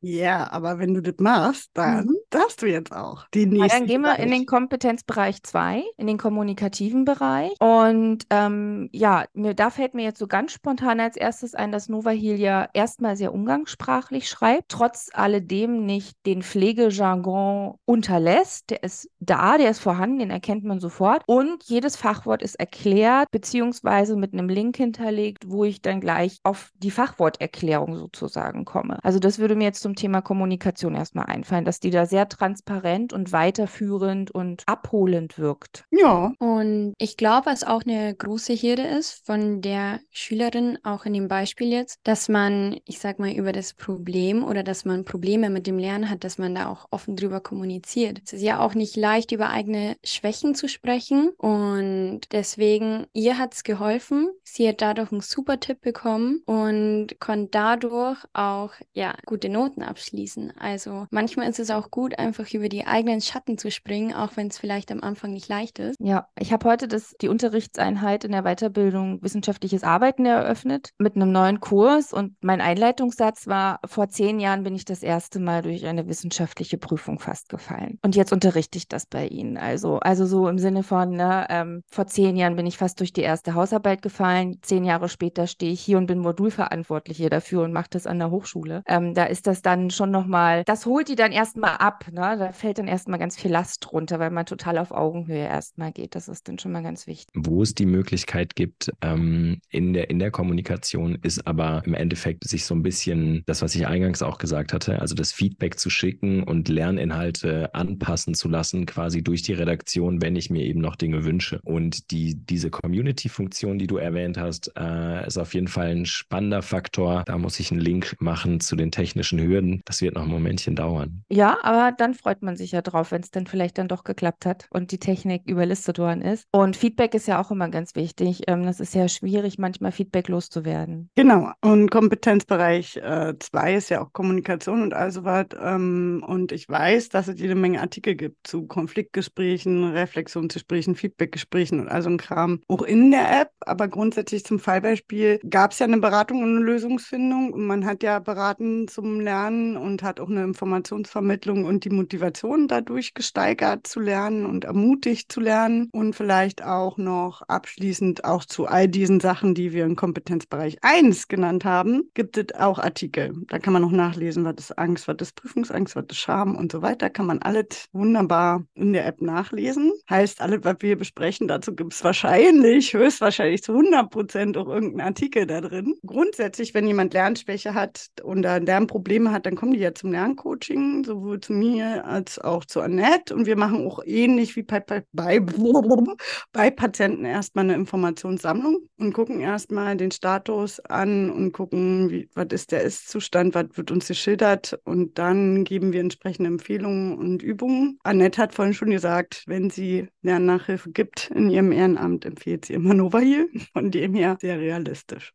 Ja, aber wenn du das machst, dann Mhm. Darfst du jetzt auch den Ja, nächsten dann gehen wir in den Bereich. Kompetenzbereich 2, in den kommunikativen Bereich. Und ähm, ja, mir, da fällt mir jetzt so ganz spontan als erstes ein, dass Nova Heal ja erstmal sehr umgangssprachlich schreibt, trotz alledem nicht den Pflegejargon unterlässt. Der ist da, der ist vorhanden, den erkennt man sofort. Und jedes Fachwort ist erklärt, beziehungsweise mit einem Link hinterlegt, wo ich dann gleich auf die Fachworterklärung sozusagen komme. Also das würde mir jetzt zum Thema Kommunikation erstmal einfallen, dass die da sehr transparent und weiterführend und abholend wirkt. Ja. Und ich glaube, was auch eine große Hürde ist von der Schülerin, auch in dem Beispiel jetzt, dass man, ich sag mal, über das Problem oder dass man Probleme mit dem Lernen hat, dass man da auch offen drüber kommuniziert. Es ist ja auch nicht leicht, über eigene Schwächen zu sprechen. Und deswegen, ihr hat es geholfen. Sie hat dadurch einen super Tipp bekommen und konnte dadurch auch, ja, gute Noten abschließen. Also manchmal ist es auch gut, einfach über die eigenen Schatten zu springen, auch wenn es vielleicht am Anfang nicht leicht ist. Ja, ich habe heute das, die Unterrichtseinheit in der Weiterbildung Wissenschaftliches Arbeiten eröffnet mit einem neuen Kurs und mein Einleitungssatz war, vor zehn Jahren bin ich das erste Mal durch eine wissenschaftliche Prüfung fast gefallen. Und jetzt unterrichte ich das bei Ihnen. Also, also so im Sinne von, ne, ähm, vor zehn Jahren bin ich fast durch die erste Hausarbeit gefallen, zehn Jahre später stehe ich hier und bin Modulverantwortliche dafür und mache das an der Hochschule. Ähm, da ist das dann schon nochmal, das holt die dann erstmal ab, ne? Da fällt dann erstmal ganz viel Last runter, weil man total auf Augenhöhe erstmal geht. Das ist dann schon mal ganz wichtig. Wo es die Möglichkeit gibt, ähm, in, der, in der Kommunikation ist aber im Endeffekt sich so ein bisschen das, was ich eingangs auch gesagt hatte, also das Feedback zu schicken und Lerninhalte anpassen zu lassen, quasi durch die Redaktion, wenn ich mir eben noch Dinge wünsche. Und die, diese Community-Funktion, die du erwähnt hast, äh, ist auf jeden Fall ein spannender Faktor. Da muss ich einen Link machen zu den technischen Hürden. Das wird noch ein Momentchen dauern. Ja, aber dann freut man sich ja drauf, wenn es dann vielleicht dann doch geklappt hat und die Technik überlistet worden ist. Und Feedback ist ja auch immer ganz wichtig. Ähm, das ist ja schwierig, manchmal Feedback loszuwerden. Genau. Und Kompetenzbereich 2 äh, ist ja auch Kommunikation und also was. Ähm, und ich weiß, dass es jede Menge Artikel gibt zu Konfliktgesprächen, Reflexionsgesprächen, Feedbackgesprächen und also ein Kram. Auch in der App, aber grundsätzlich zum Fallbeispiel gab es ja eine Beratung und eine Lösungsfindung. Und man hat ja beraten zum Lernen und hat auch eine Informationsvermittlung und die Motivation dadurch gesteigert zu lernen und ermutigt zu lernen. Und vielleicht auch noch abschließend auch zu all diesen Sachen, die wir im Kompetenzbereich 1 genannt haben, gibt es auch Artikel. Da kann man noch nachlesen, was ist Angst, was ist Prüfungsangst, was ist Scham und so weiter. Kann man alles wunderbar in der App nachlesen. Heißt, alles, was wir besprechen, dazu gibt es wahrscheinlich, höchstwahrscheinlich zu 100 Prozent auch irgendeinen Artikel da drin. Grundsätzlich, wenn jemand Lernschwäche hat und Lernprobleme hat, dann kommen die ja zum Lerncoaching, sowohl zu mir als auch zu Annette. Und wir machen auch ähnlich wie bei, bei, bei, bei Patienten erstmal eine Informationssammlung und gucken erstmal den Status an und gucken, wie, was ist der Ist-Zustand, was wird uns geschildert und dann geben wir entsprechende Empfehlungen und Übungen. Annette hat vorhin schon gesagt, wenn sie Lernnachhilfe gibt in ihrem Ehrenamt, empfiehlt sie immer Nova hier. Von dem her sehr realistisch.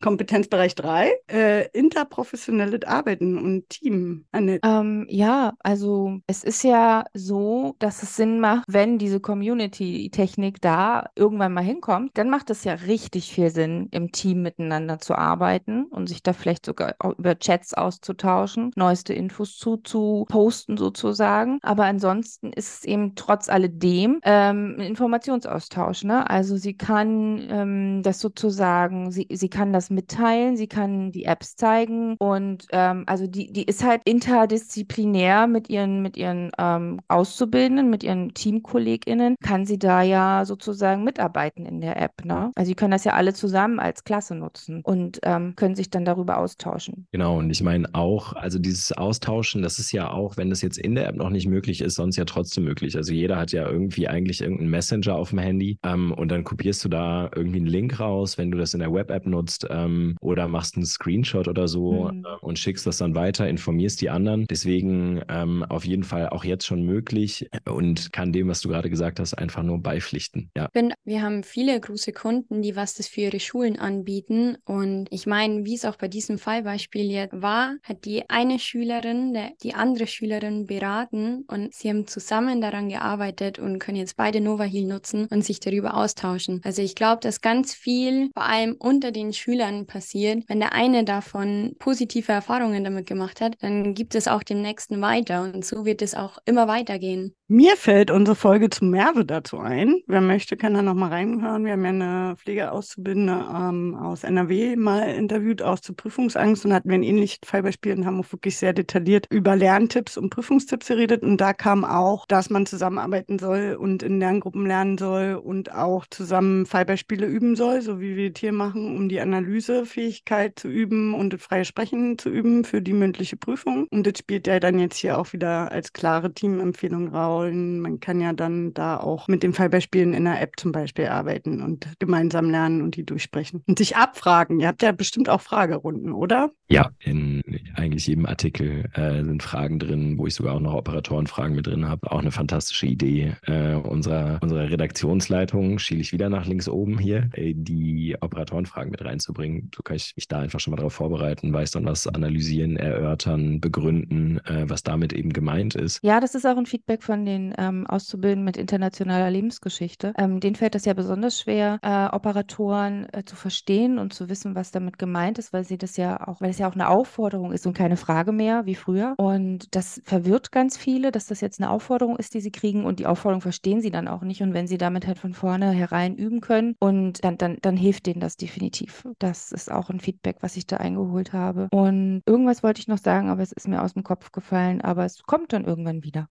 Kompetenzbereich 3, äh, interprofessionelles Arbeiten und Team. Ähm, ja, also es ist ja so, dass es Sinn macht, wenn diese Community-Technik da irgendwann mal hinkommt, dann macht es ja richtig viel Sinn, im Team miteinander zu arbeiten und sich da vielleicht sogar über Chats auszutauschen, neueste Infos zu, zu posten sozusagen. Aber ansonsten ist es eben trotz alledem ähm, ein Informationsaustausch. Ne? Also sie kann ähm, das sozusagen, sie, sie kann das mitteilen, sie kann die Apps zeigen und ähm, also die, die ist halt interdisziplinär mit ihren, mit ihren ähm, Auszubildenden, mit ihren TeamkollegInnen, kann sie da ja sozusagen mitarbeiten in der App. Ne? Also sie können das ja alle zusammen als Klasse nutzen und ähm, können sich dann darüber austauschen. Genau, und ich meine auch, also dieses Austauschen, das ist ja auch, wenn das jetzt in der App noch nicht möglich ist, sonst ja trotzdem möglich. Also jeder hat ja irgendwie eigentlich irgendeinen Messenger auf dem Handy ähm, und dann kopierst du da irgendwie einen Link raus, wenn du das in der Web-App nutzt ähm, oder machst einen Screenshot oder so mhm. äh, und schickst das dann weiter, informierst die anderen. Deswegen ähm, auf jeden Fall auch jetzt schon möglich und kann dem, was du gerade gesagt hast, einfach nur beipflichten. Ja. Wir haben viele große Kunden, die was das für ihre Schulen anbieten und ich meine, wie es auch bei diesem Fallbeispiel jetzt war, hat die eine Schülerin der, die andere Schülerin beraten und sie haben zusammen daran gearbeitet und können jetzt beide Nova Heal nutzen und sich darüber austauschen. Also ich glaube, dass ganz viel vor allem unter den Schülern dann passiert, wenn der eine davon positive Erfahrungen damit gemacht hat, dann gibt es auch dem nächsten weiter und so wird es auch immer weitergehen. Mir fällt unsere Folge zu Merve dazu ein. Wer möchte, kann da noch mal reinhören. Wir haben ja eine Pflegeauszubildende ähm, aus NRW mal interviewt, aus zur Prüfungsangst und hatten wir ein ähnliches Fallbeispiel und haben auch wirklich sehr detailliert über Lerntipps und Prüfungstipps geredet. Und da kam auch, dass man zusammenarbeiten soll und in Lerngruppen lernen soll und auch zusammen Fallbeispiele üben soll, so wie wir es hier machen, um die Analysefähigkeit zu üben und das freie Sprechen zu üben für die mündliche Prüfung. Und das spielt ja dann jetzt hier auch wieder als klare Teamempfehlung raus. Man kann ja dann da auch mit den Fallbeispielen in der App zum Beispiel arbeiten und gemeinsam lernen und die durchsprechen und sich abfragen. Ihr habt ja bestimmt auch Fragerunden, oder? Ja, in eigentlich jedem Artikel äh, sind Fragen drin, wo ich sogar auch noch Operatorenfragen mit drin habe. Auch eine fantastische Idee äh, unserer, unserer Redaktionsleitung, schiele ich wieder nach links oben hier, äh, die Operatorenfragen mit reinzubringen. So kann ich mich da einfach schon mal darauf vorbereiten, weiß dann was analysieren, erörtern, begründen, äh, was damit eben gemeint ist. Ja, das ist auch ein Feedback von den ähm, Auszubildenden mit internationaler Lebensgeschichte. Ähm, denen fällt das ja besonders schwer, äh, Operatoren äh, zu verstehen und zu wissen, was damit gemeint ist, weil sie das ja auch, weil es ja auch eine Aufforderung ist und keine Frage mehr wie früher. Und das verwirrt ganz viele, dass das jetzt eine Aufforderung ist, die sie kriegen und die Aufforderung verstehen sie dann auch nicht. Und wenn sie damit halt von vorne herein üben können und dann, dann, dann hilft denen das definitiv. Das ist auch ein Feedback, was ich da eingeholt habe. Und irgendwas wollte ich noch sagen, aber es ist mir aus dem Kopf gefallen, aber es kommt dann irgendwann wieder.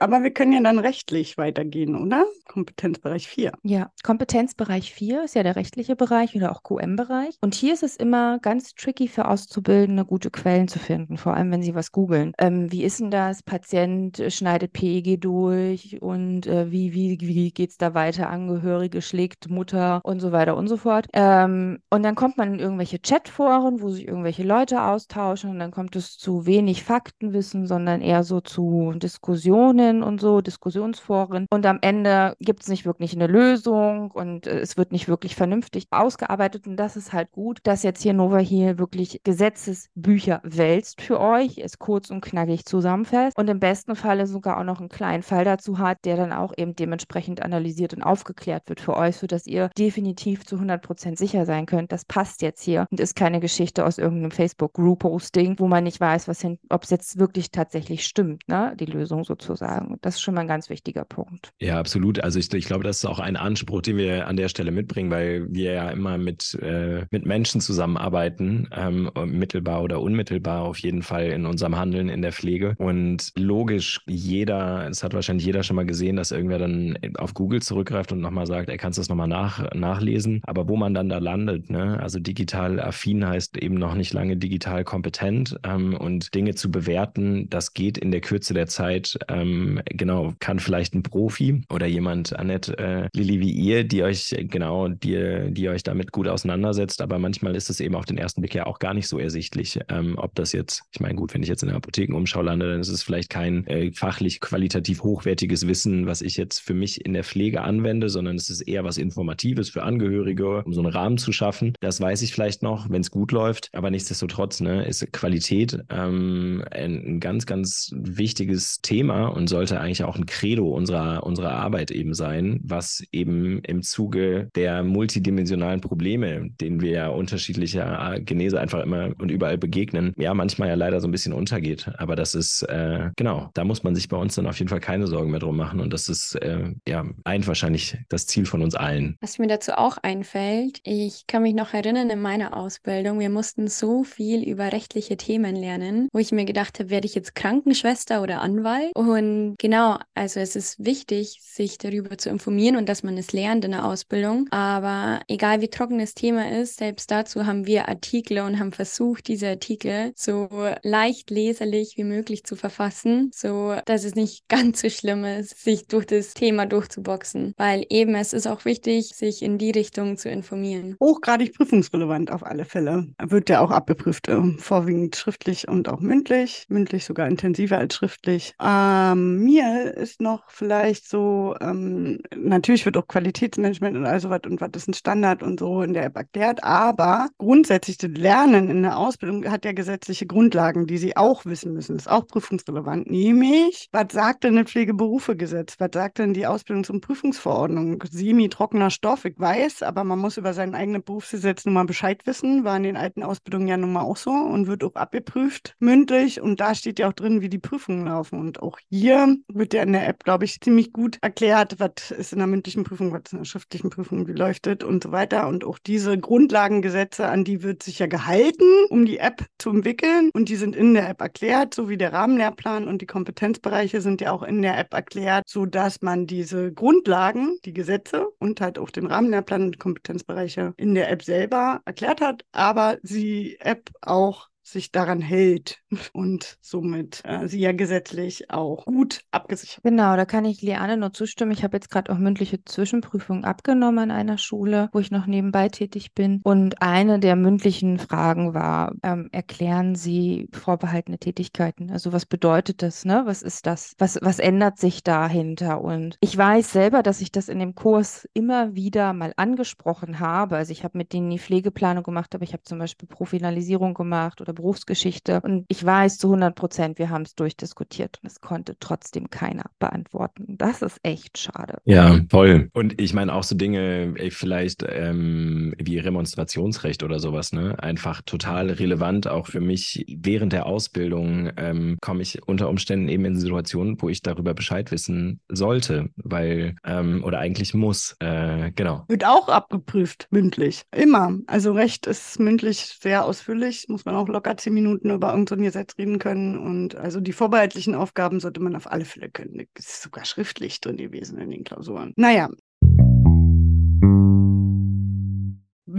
Aber wir können ja dann rechtlich weitergehen, oder? Kompetenzbereich 4. Ja, Kompetenzbereich 4 ist ja der rechtliche Bereich oder auch QM-Bereich. Und hier ist es immer ganz tricky für Auszubildende, gute Quellen zu finden, vor allem wenn sie was googeln. Ähm, wie ist denn das? Patient schneidet PEG durch und äh, wie, wie, wie geht es da weiter? Angehörige schlägt Mutter und so weiter und so fort. Ähm, und dann kommt man in irgendwelche Chatforen, wo sich irgendwelche Leute austauschen und dann kommt es zu wenig Faktenwissen, sondern eher so zu Diskussionen Foren und so, Diskussionsforen. Und am Ende gibt es nicht wirklich eine Lösung und äh, es wird nicht wirklich vernünftig ausgearbeitet. Und das ist halt gut, dass jetzt hier Nova hier wirklich Gesetzesbücher wälzt für euch, es kurz und knackig zusammenfasst und im besten Falle sogar auch noch einen kleinen Fall dazu hat, der dann auch eben dementsprechend analysiert und aufgeklärt wird für euch, sodass ihr definitiv zu 100% sicher sein könnt, das passt jetzt hier und ist keine Geschichte aus irgendeinem Facebook-Group-Posting, wo man nicht weiß, ob es jetzt wirklich tatsächlich stimmt, ne? die Lösung sozusagen sagen. Das ist schon mal ein ganz wichtiger Punkt. Ja, absolut. Also ich, ich glaube, das ist auch ein Anspruch, den wir an der Stelle mitbringen, weil wir ja immer mit, äh, mit Menschen zusammenarbeiten, ähm, mittelbar oder unmittelbar auf jeden Fall in unserem Handeln in der Pflege. Und logisch, jeder, es hat wahrscheinlich jeder schon mal gesehen, dass irgendwer dann auf Google zurückgreift und nochmal sagt, er kann das nochmal nach, nachlesen. Aber wo man dann da landet, ne? also digital affin heißt eben noch nicht lange digital kompetent ähm, und Dinge zu bewerten, das geht in der Kürze der Zeit ähm, genau, kann vielleicht ein Profi oder jemand, Annette, äh, Lilly wie ihr, die euch, genau, die, die euch damit gut auseinandersetzt, aber manchmal ist es eben auf den ersten Blick ja auch gar nicht so ersichtlich, ähm, ob das jetzt, ich meine, gut, wenn ich jetzt in der Apothekenumschau lande, dann ist es vielleicht kein äh, fachlich qualitativ hochwertiges Wissen, was ich jetzt für mich in der Pflege anwende, sondern es ist eher was Informatives für Angehörige, um so einen Rahmen zu schaffen. Das weiß ich vielleicht noch, wenn es gut läuft, aber nichtsdestotrotz ne, ist Qualität ähm, ein, ein ganz, ganz wichtiges Thema und soll sollte eigentlich auch ein Credo unserer, unserer Arbeit eben sein, was eben im Zuge der multidimensionalen Probleme, denen wir ja unterschiedlicher Genese einfach immer und überall begegnen, ja manchmal ja leider so ein bisschen untergeht. Aber das ist, äh, genau, da muss man sich bei uns dann auf jeden Fall keine Sorgen mehr drum machen. Und das ist äh, ja ein wahrscheinlich das Ziel von uns allen. Was mir dazu auch einfällt, ich kann mich noch erinnern in meiner Ausbildung, wir mussten so viel über rechtliche Themen lernen, wo ich mir gedacht habe, werde ich jetzt Krankenschwester oder Anwalt? Und genau, also es ist wichtig, sich darüber zu informieren und dass man es lernt in der Ausbildung. Aber egal wie trocken das Thema ist, selbst dazu haben wir Artikel und haben versucht, diese Artikel so leicht leserlich wie möglich zu verfassen, so dass es nicht ganz so schlimm ist, sich durch das Thema durchzuboxen. Weil eben es ist auch wichtig, sich in die Richtung zu informieren. Hochgradig prüfungsrelevant auf alle Fälle. Wird ja auch abgeprüft, äh, vorwiegend schriftlich und auch mündlich. Mündlich sogar intensiver als schriftlich. Ähm, mir ist noch vielleicht so, ähm, natürlich wird auch Qualitätsmanagement und all sowas und was ist ein Standard und so in der App erklärt, aber grundsätzlich das Lernen in der Ausbildung hat ja gesetzliche Grundlagen, die sie auch wissen müssen. Ist auch prüfungsrelevant, nämlich, was sagt denn das Pflegeberufegesetz? Was sagt denn die Ausbildungs- und Prüfungsverordnung? Semi-trockener Stoff, ich weiß, aber man muss über sein eigenes Berufsgesetz nun mal Bescheid wissen, war in den alten Ausbildungen ja nun mal auch so und wird auch abgeprüft mündlich und da steht ja auch drin, wie die Prüfungen laufen und auch hier wird ja in der App, glaube ich, ziemlich gut erklärt, was ist in der mündlichen Prüfung, was in der schriftlichen Prüfung, das und so weiter. Und auch diese Grundlagengesetze, an die wird sich ja gehalten, um die App zu entwickeln. Und die sind in der App erklärt, so wie der Rahmenlehrplan und die Kompetenzbereiche sind ja auch in der App erklärt, sodass man diese Grundlagen, die Gesetze und halt auch den Rahmenlehrplan und die Kompetenzbereiche in der App selber erklärt hat, aber die App auch sich daran hält und somit äh, sie ja gesetzlich auch gut abgesichert. Genau, da kann ich Liane nur zustimmen. Ich habe jetzt gerade auch mündliche Zwischenprüfungen abgenommen an einer Schule, wo ich noch nebenbei tätig bin. Und eine der mündlichen Fragen war, ähm, erklären Sie vorbehaltene Tätigkeiten? Also was bedeutet das? Ne? Was ist das? Was, was ändert sich dahinter? Und ich weiß selber, dass ich das in dem Kurs immer wieder mal angesprochen habe. Also ich habe mit denen die Pflegeplanung gemacht, aber ich habe zum Beispiel Profinalisierung gemacht oder Berufsgeschichte. Und ich weiß zu 100 Prozent, wir haben es durchdiskutiert und es konnte trotzdem keiner beantworten. Das ist echt schade. Ja, voll. Und ich meine auch so Dinge, ey, vielleicht ähm, wie Remonstrationsrecht oder sowas, ne? Einfach total relevant auch für mich. Während der Ausbildung ähm, komme ich unter Umständen eben in Situationen, wo ich darüber Bescheid wissen sollte, weil ähm, oder eigentlich muss. Äh, genau. Wird auch abgeprüft, mündlich. Immer. Also Recht ist mündlich sehr ausführlich, muss man auch locker zehn Minuten über irgendein Gesetz reden können. Und also die vorbehaltlichen Aufgaben sollte man auf alle Fälle können. Das ist sogar schriftlich drin gewesen in den Klausuren. Naja,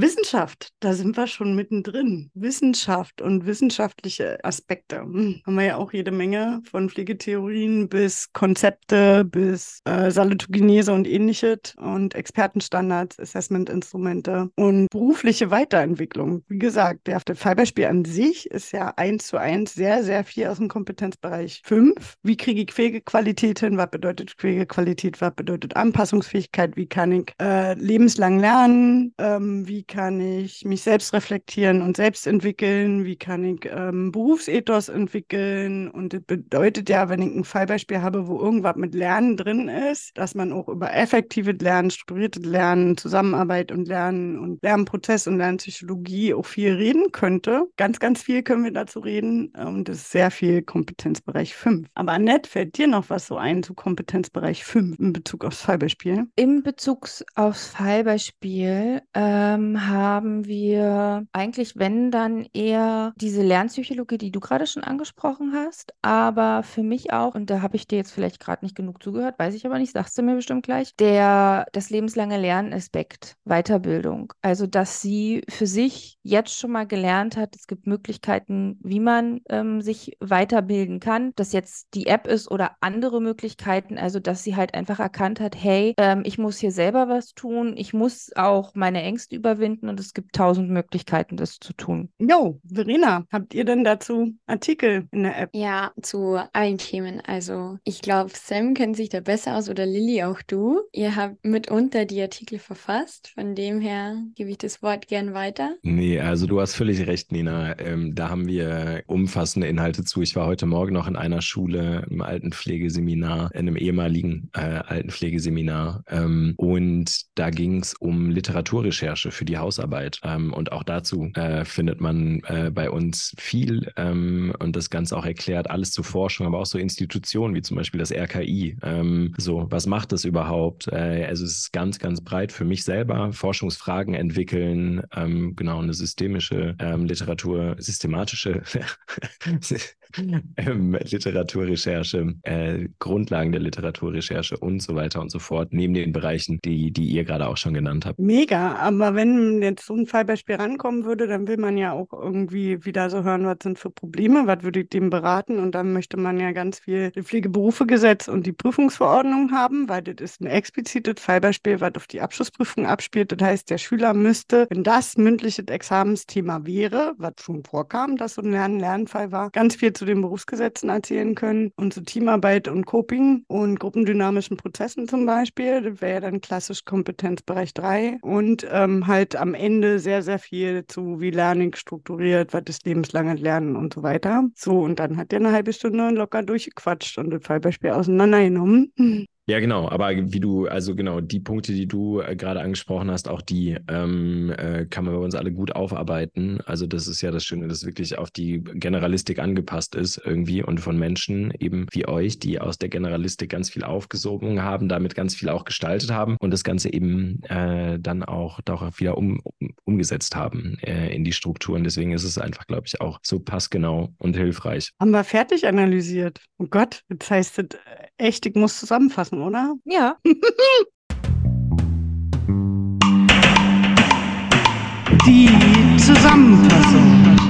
Wissenschaft, da sind wir schon mittendrin. Wissenschaft und wissenschaftliche Aspekte. Hm, haben wir ja auch jede Menge von Pflegetheorien bis Konzepte, bis äh, Salutogenese und ähnliches und Expertenstandards, Assessmentinstrumente und berufliche Weiterentwicklung. Wie gesagt, der Fallbeispiel an sich ist ja eins zu eins sehr, sehr viel aus dem Kompetenzbereich 5. Wie kriege ich Pflegequalität hin? Was bedeutet Pflegequalität? Was bedeutet Anpassungsfähigkeit? Wie kann ich äh, lebenslang lernen? Ähm, wie kann ich mich selbst reflektieren und selbst entwickeln? Wie kann ich ähm, Berufsethos entwickeln? Und das bedeutet ja, wenn ich ein Fallbeispiel habe, wo irgendwas mit Lernen drin ist, dass man auch über effektives Lernen, strukturiertes Lernen, Zusammenarbeit und Lernen und Lernprozess und Lernpsychologie auch viel reden könnte. Ganz, ganz viel können wir dazu reden. Und das ist sehr viel Kompetenzbereich 5. Aber Annette, fällt dir noch was so ein zu Kompetenzbereich 5 in Bezug aufs Fallbeispiel? In Bezug aufs Fallbeispiel ähm, haben wir eigentlich, wenn dann eher diese Lernpsychologie, die du gerade schon angesprochen hast, aber für mich auch, und da habe ich dir jetzt vielleicht gerade nicht genug zugehört, weiß ich aber nicht, sagst du mir bestimmt gleich, der, das lebenslange Lernaspekt, Weiterbildung. Also, dass sie für sich jetzt schon mal gelernt hat, es gibt Möglichkeiten, wie man ähm, sich weiterbilden kann, dass jetzt die App ist oder andere Möglichkeiten, also dass sie halt einfach erkannt hat, hey, ähm, ich muss hier selber was tun, ich muss auch meine Ängste überwinden und es gibt tausend Möglichkeiten, das zu tun. Jo, Verena, habt ihr denn dazu Artikel in der App? Ja, zu allen Themen. Also ich glaube, Sam kennt sich da besser aus oder Lilly auch du. Ihr habt mitunter die Artikel verfasst. Von dem her gebe ich das Wort gern weiter. Nee, also du hast völlig recht, Nina. Ähm, da haben wir umfassende Inhalte zu. Ich war heute Morgen noch in einer Schule im Altenpflegeseminar, in einem ehemaligen äh, Altenpflegeseminar. Ähm, und da ging es um Literaturrecherche für die Hausarbeit. Ähm, und auch dazu äh, findet man äh, bei uns viel ähm, und das Ganze auch erklärt, alles zu Forschung, aber auch so Institutionen wie zum Beispiel das RKI. Ähm, so, was macht das überhaupt? Äh, also es ist ganz, ganz breit für mich selber. Forschungsfragen entwickeln, ähm, genau, eine systemische ähm, Literatur, systematische ähm, Literaturrecherche, äh, Grundlagen der Literaturrecherche und so weiter und so fort, neben den Bereichen, die, die ihr gerade auch schon genannt habt. Mega, aber wenn einem jetzt so ein Fallbeispiel rankommen würde, dann will man ja auch irgendwie wieder so hören, was sind für Probleme, was würde ich dem beraten und dann möchte man ja ganz viel Pflegeberufegesetz und die Prüfungsverordnung haben, weil das ist ein explizites Fallbeispiel, was auf die Abschlussprüfung abspielt. Das heißt, der Schüler müsste, wenn das mündliches Examensthema wäre, was schon vorkam, dass so ein Lernen-Lernfall war, ganz viel zu den Berufsgesetzen erzählen können und zu Teamarbeit und Coping und gruppendynamischen Prozessen zum Beispiel. Das wäre ja dann klassisch Kompetenzbereich 3 und ähm, halt am Ende sehr, sehr viel zu, wie Learning strukturiert, was ist lebenslanges Lernen und so weiter. So, und dann hat er eine halbe Stunde locker durchgequatscht und das Fallbeispiel auseinandergenommen. Ja, genau. Aber wie du, also genau, die Punkte, die du äh, gerade angesprochen hast, auch die ähm, äh, kann man bei uns alle gut aufarbeiten. Also das ist ja das Schöne, dass wirklich auf die Generalistik angepasst ist irgendwie und von Menschen eben wie euch, die aus der Generalistik ganz viel aufgesogen haben, damit ganz viel auch gestaltet haben und das Ganze eben äh, dann auch, auch wieder um, um, umgesetzt haben äh, in die Strukturen. Deswegen ist es einfach, glaube ich, auch so passgenau und hilfreich. Haben wir fertig analysiert. Oh Gott, jetzt heißt es echt, ich muss zusammenfassen oder? Ja. Die Zusammenfassung.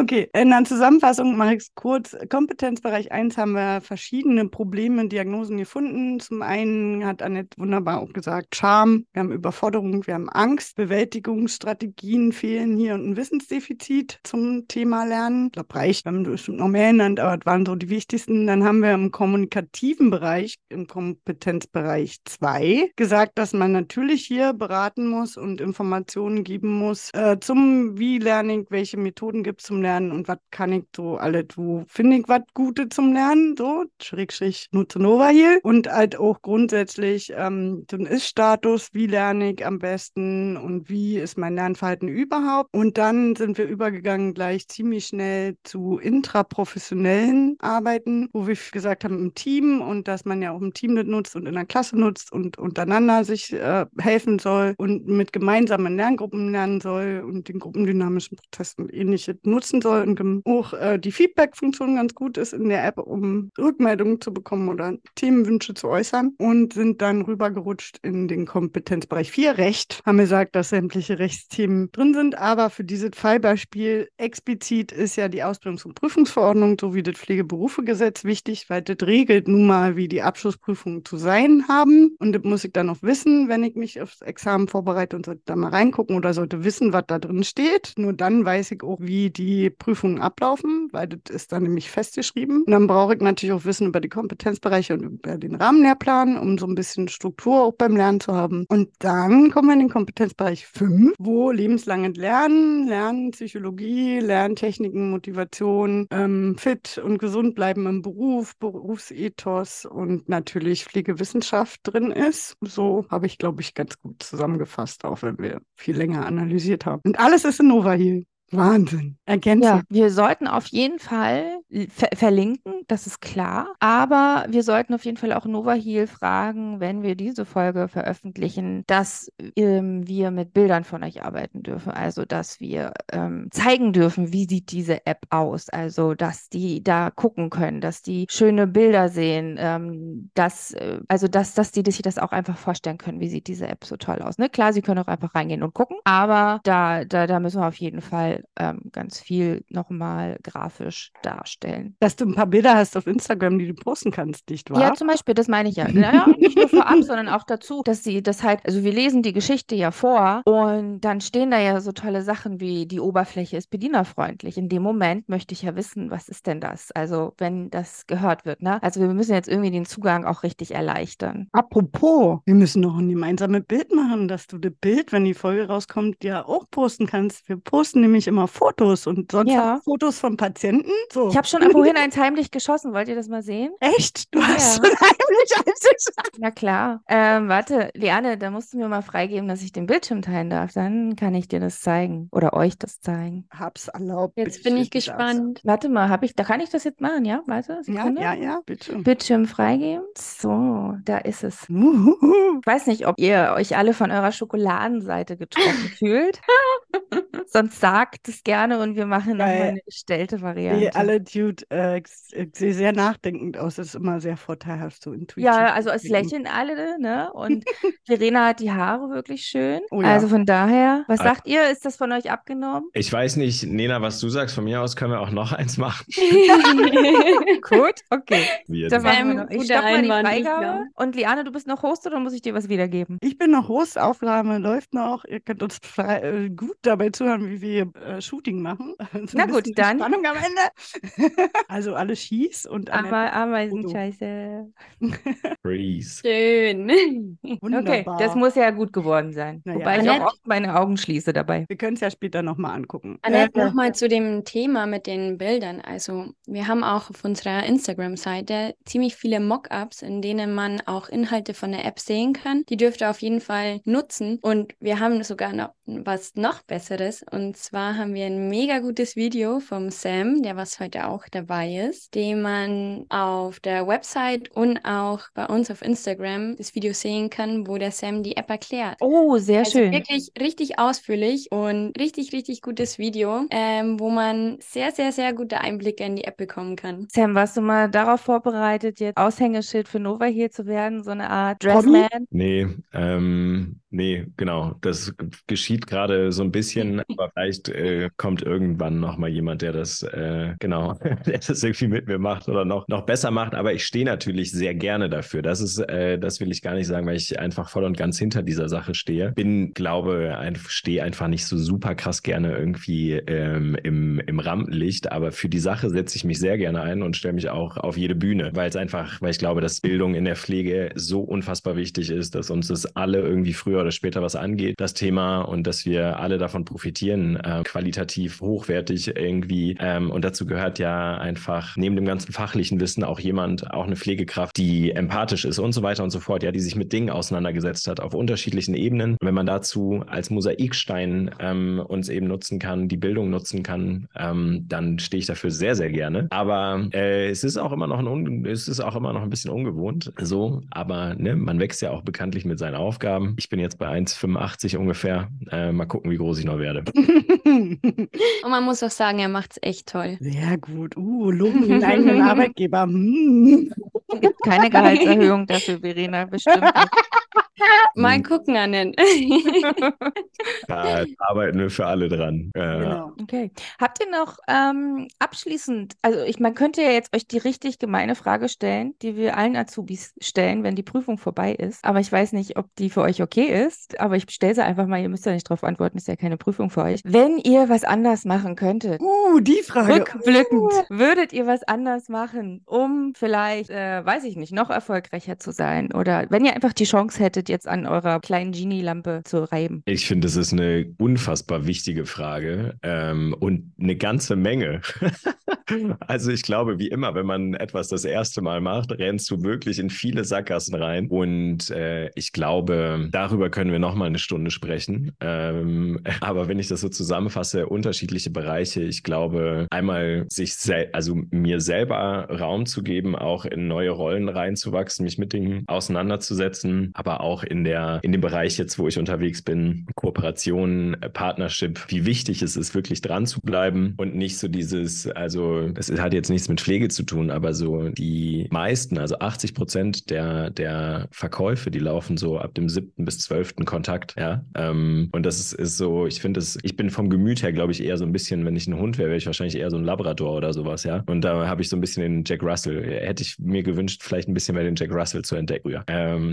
Okay, in der Zusammenfassung mache ich es kurz. Kompetenzbereich 1 haben wir verschiedene Probleme, Diagnosen gefunden. Zum einen hat Annette wunderbar auch gesagt, Scham, wir haben Überforderung, wir haben Angst, Bewältigungsstrategien fehlen hier und ein Wissensdefizit zum Thema Lernen. Ich glaube, reicht, wir haben bestimmt noch mehr genannt, aber das waren so die wichtigsten. Dann haben wir im kommunikativen Bereich, im Kompetenzbereich 2, gesagt, dass man natürlich hier beraten muss und Informationen geben muss äh, zum Wie Learning, welche Methoden gibt es zum Lernen Lernen und was kann ich so alles, wo finde ich was Gutes zum Lernen, so, Schrägstrich nutze Nova hier. Und halt auch grundsätzlich ähm, den Ist-Status, wie lerne ich am besten und wie ist mein Lernverhalten überhaupt? Und dann sind wir übergegangen gleich ziemlich schnell zu intraprofessionellen Arbeiten, wo wir gesagt haben im Team und dass man ja auch im Team das nutzt und in der Klasse nutzt und untereinander sich äh, helfen soll und mit gemeinsamen Lerngruppen lernen soll und den gruppendynamischen Prozessen ähnliches nutzen nutzen soll und auch äh, die Feedback-Funktion ganz gut ist in der App, um Rückmeldungen zu bekommen oder Themenwünsche zu äußern und sind dann rübergerutscht in den Kompetenzbereich 4 Recht. Haben gesagt, dass sämtliche Rechtsthemen drin sind, aber für dieses Fallbeispiel explizit ist ja die Ausbildungs- und Prüfungsverordnung sowie das Pflegeberufegesetz wichtig, weil das regelt nun mal, wie die Abschlussprüfungen zu sein haben und das muss ich dann auch wissen, wenn ich mich aufs Examen vorbereite und sollte da mal reingucken oder sollte wissen, was da drin steht. Nur dann weiß ich auch, wie die Prüfungen ablaufen, weil das ist dann nämlich festgeschrieben. Und dann brauche ich natürlich auch Wissen über die Kompetenzbereiche und über den Rahmenlehrplan, um so ein bisschen Struktur auch beim Lernen zu haben. Und dann kommen wir in den Kompetenzbereich 5, wo lebenslanges Lernen, Lernen, Psychologie, Lerntechniken, Motivation, ähm, fit und gesund bleiben im Beruf, Berufsethos und natürlich Pflegewissenschaft drin ist. So habe ich, glaube ich, ganz gut zusammengefasst, auch wenn wir viel länger analysiert haben. Und alles ist in Nova hier. Wahnsinn. Ergänzen. Ja, wir sollten auf jeden Fall ver verlinken, das ist klar. Aber wir sollten auf jeden Fall auch Nova Heal fragen, wenn wir diese Folge veröffentlichen, dass ähm, wir mit Bildern von euch arbeiten dürfen. Also, dass wir ähm, zeigen dürfen, wie sieht diese App aus. Also, dass die da gucken können, dass die schöne Bilder sehen, ähm, dass, äh, also, dass, dass die sich das auch einfach vorstellen können, wie sieht diese App so toll aus. Ne? Klar, sie können auch einfach reingehen und gucken, aber da, da, da müssen wir auf jeden Fall ähm, ganz viel nochmal grafisch darstellen. Dass du ein paar Bilder hast auf Instagram, die du posten kannst, nicht wahr? Ja, zum Beispiel, das meine ich ja. Naja, nicht nur vorab, sondern auch dazu, dass sie das halt, also wir lesen die Geschichte ja vor und dann stehen da ja so tolle Sachen wie die Oberfläche ist bedienerfreundlich. In dem Moment möchte ich ja wissen, was ist denn das? Also wenn das gehört wird, ne? Also wir müssen jetzt irgendwie den Zugang auch richtig erleichtern. Apropos, wir müssen noch ein gemeinsames Bild machen, dass du das Bild, wenn die Folge rauskommt, ja auch posten kannst. Wir posten nämlich immer Fotos und sonst Ja. Fotos von Patienten. So. Ich habe schon vorhin eins heimlich geschossen. Wollt ihr das mal sehen? Echt? Du hast Ja. schon heimlich eins geschaut. Na klar. Ähm, warte, Liane, da musst du mir mal freigeben, dass ich den Bildschirm teilen darf. Dann kann ich dir das zeigen oder euch das zeigen. Hab's erlaubt. Jetzt bin ich gespannt. Warte mal, habe ich, da kann ich das jetzt machen, ja? Warte, Ja, Sekunde. ja, ja, bitte. Bildschirm freigeben. So, da ist es. Ich weiß nicht, ob ihr euch alle von eurer Schokoladenseite getroffen fühlt. Sonst sagt backt es gerne und wir machen nochmal eine gestellte Die Variante. alle Dude, äh, sehe sehr nachdenkend aus. Das ist immer sehr vorteilhaft, so intuitiv. Ja, also es lächeln alle, ne? Und Verena hat die Haare wirklich schön. Oh ja. Also von daher, was Ah. sagt ihr? Ist das von euch abgenommen? Ich weiß nicht, Nena, was du sagst. Von mir aus können wir auch noch eins machen. Gut, okay. Wir Dann machen wir Ähm, noch. Ich guter stopp mal die Freigabe. ja. Und Liane, du bist noch Host oder muss ich dir was wiedergeben? Ich bin noch Host, Aufnahme läuft noch. Ihr könnt uns frei, äh, gut dabei zuhören, wie wir äh, Shooting machen. So Na gut, dann. Spannung am Ende. also alles schieß und Aber Ameisenscheiße. Freeze. Schön. Okay, wunderbar. das muss ja gut geworden sein. Na ja. Wobei ich Annette- auch oft meine Augen schließe dabei. wir können es ja später nochmal angucken. Annette, Äh, nochmal zu dem Thema mit den Bildern. Also, wir haben auch auf unserer Instagram-Seite ziemlich viele Mockups, in denen man auch Inhalte von der App sehen kann. Die dürft ihr auf jeden Fall nutzen. Und wir haben sogar noch was noch Besseres. Und zwar haben wir ein mega gutes Video vom Sam, der was heute auch dabei ist, den man auf der Website und auch bei uns auf Instagram das Video sehen kann, wo der Sam die App erklärt. Oh, sehr Also schön. wirklich richtig ausführlich und richtig, richtig gutes Video, ähm, wo man sehr, sehr, sehr gute Einblicke in die App bekommen kann. Sam, warst du mal darauf vorbereitet, jetzt Aushängeschild für Nova hier zu werden? So eine Art? Dressman? Nee, ähm, nee, genau. Das geschieht gerade so ein bisschen, aber vielleicht äh, kommt irgendwann noch mal jemand, der das, äh, genau, der das irgendwie mit mir macht oder noch, noch besser macht. Aber ich stehe natürlich sehr gerne dafür. Das ist, äh, das will ich gar nicht sagen, weil ich einfach voll und ganz hinter dieser Sache stehe. Bin, glaube, ein, stehe einfach nicht so super krass gerne irgendwie ähm, im, im Rampenlicht, aber für die Sache setze ich mich sehr gerne ein und stelle mich auch auf jede Bühne, weil es einfach, weil ich glaube, dass Bildung in der Pflege so unfassbar wichtig ist, dass uns das alle irgendwie früher oder später was angeht, das Thema und dass wir alle davon profitieren, äh, qualitativ hochwertig irgendwie. Ähm, und dazu gehört ja einfach neben dem ganzen fachlichen Wissen auch jemand, auch eine Pflegekraft, die empathisch ist und so weiter und so fort, ja, die sich mit Dingen auseinandergesetzt hat auf unterschiedlichen Ebenen. Wenn man dazu als Mosaikstein ähm, uns eben nutzen kann, die Bildung nutzen kann, ähm, dann stehe ich dafür sehr, sehr gerne. Aber äh, es ist auch immer noch ein es ist auch immer noch ein bisschen ungewohnt, so. Aber ne, man wächst ja auch bekanntlich mit seinen Aufgaben. Ich bin jetzt bei 1,85 ungefähr. Äh, mal gucken, wie groß ich noch werde. Und man muss auch sagen, er macht es echt toll. Sehr gut. Uh, loben den eigenen Arbeitgeber. Hm. Es gibt keine Gehaltserhöhung dafür, Verena, bestimmt nicht. Mal Hm. gucken, Annen. Da arbeiten wir für alle dran. Äh, Genau. Okay. Habt ihr noch ähm, abschließend, also ich, man könnte ja jetzt euch die richtig gemeine Frage stellen, die wir allen Azubis stellen, wenn die Prüfung vorbei ist. Aber ich weiß nicht, ob die für euch okay ist. Aber ich stelle sie einfach mal, ihr müsst ja nicht drauf antworten, ist ja keine Prüfung für euch. Wenn ihr was anders machen könntet, Uh, die Frage. rückblickend, würdet ihr was anders machen, um vielleicht, äh, weiß ich nicht, noch erfolgreicher zu sein? Oder wenn ihr einfach die Chance hättet, jetzt an eurer kleinen Genie-Lampe zu reiben? Ich finde, es ist eine unfassbar wichtige Frage ähm, und eine ganze Menge. also ich glaube, wie immer, wenn man etwas das erste Mal macht, rennst du wirklich in viele Sackgassen rein. Und äh, ich glaube, darüber können wir noch mal eine Stunde sprechen. Ähm, aber wenn ich das so zusammenfasse, unterschiedliche Bereiche. Ich glaube, einmal sich, sel also mir selber Raum zu geben, auch in neue Rollen reinzuwachsen, mich mit Dingen auseinanderzusetzen, aber auch in der in dem Bereich jetzt, wo ich unterwegs bin, Kooperation, Partnership, wie wichtig es ist, wirklich dran zu bleiben und nicht so dieses, also es hat jetzt nichts mit Pflege zu tun, aber so die meisten, also 80 Prozent der, der Verkäufe, die laufen so ab dem siebten bis zwölften Kontakt, ja. Ähm, und das ist, ist so, ich finde es, ich bin vom Gemüt her, glaube ich, eher so ein bisschen, wenn ich ein Hund wäre, wäre ich wahrscheinlich eher so ein Labrador oder sowas, ja. Und da habe ich so ein bisschen den Jack Russell. Hätte ich mir gewünscht, vielleicht ein bisschen mehr den Jack Russell zu entdecken. Ja. Ähm,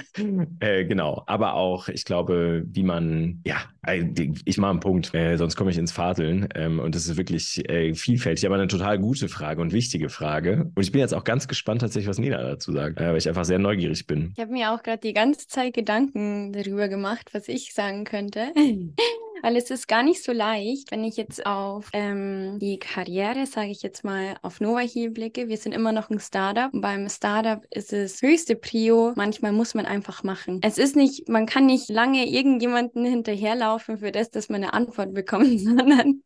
äh, genau. Aber auch, ich glaube, wie man, ja, äh, ich mache einen Punkt, äh, sonst komme ich ins Fadeln. Ähm, und das ist wirklich äh, vielfältig, aber eine total gute Frage und wichtige Frage. Und ich bin jetzt auch ganz gespannt tatsächlich, was Nina dazu sagt, äh, weil ich einfach sehr neugierig bin. Ich habe mir auch gerade die ganze Zeit Gedanken darüber gemacht, was ich sagen könnte. Weil es ist gar nicht so leicht, wenn ich jetzt auf ähm, die Karriere, sage ich jetzt mal, auf Nova hier blicke. Wir sind immer noch ein Startup. Beim Startup ist es höchste Prio. Manchmal muss man einfach machen. Es ist nicht, man kann nicht lange irgendjemanden hinterherlaufen für das, dass man eine Antwort bekommt, sondern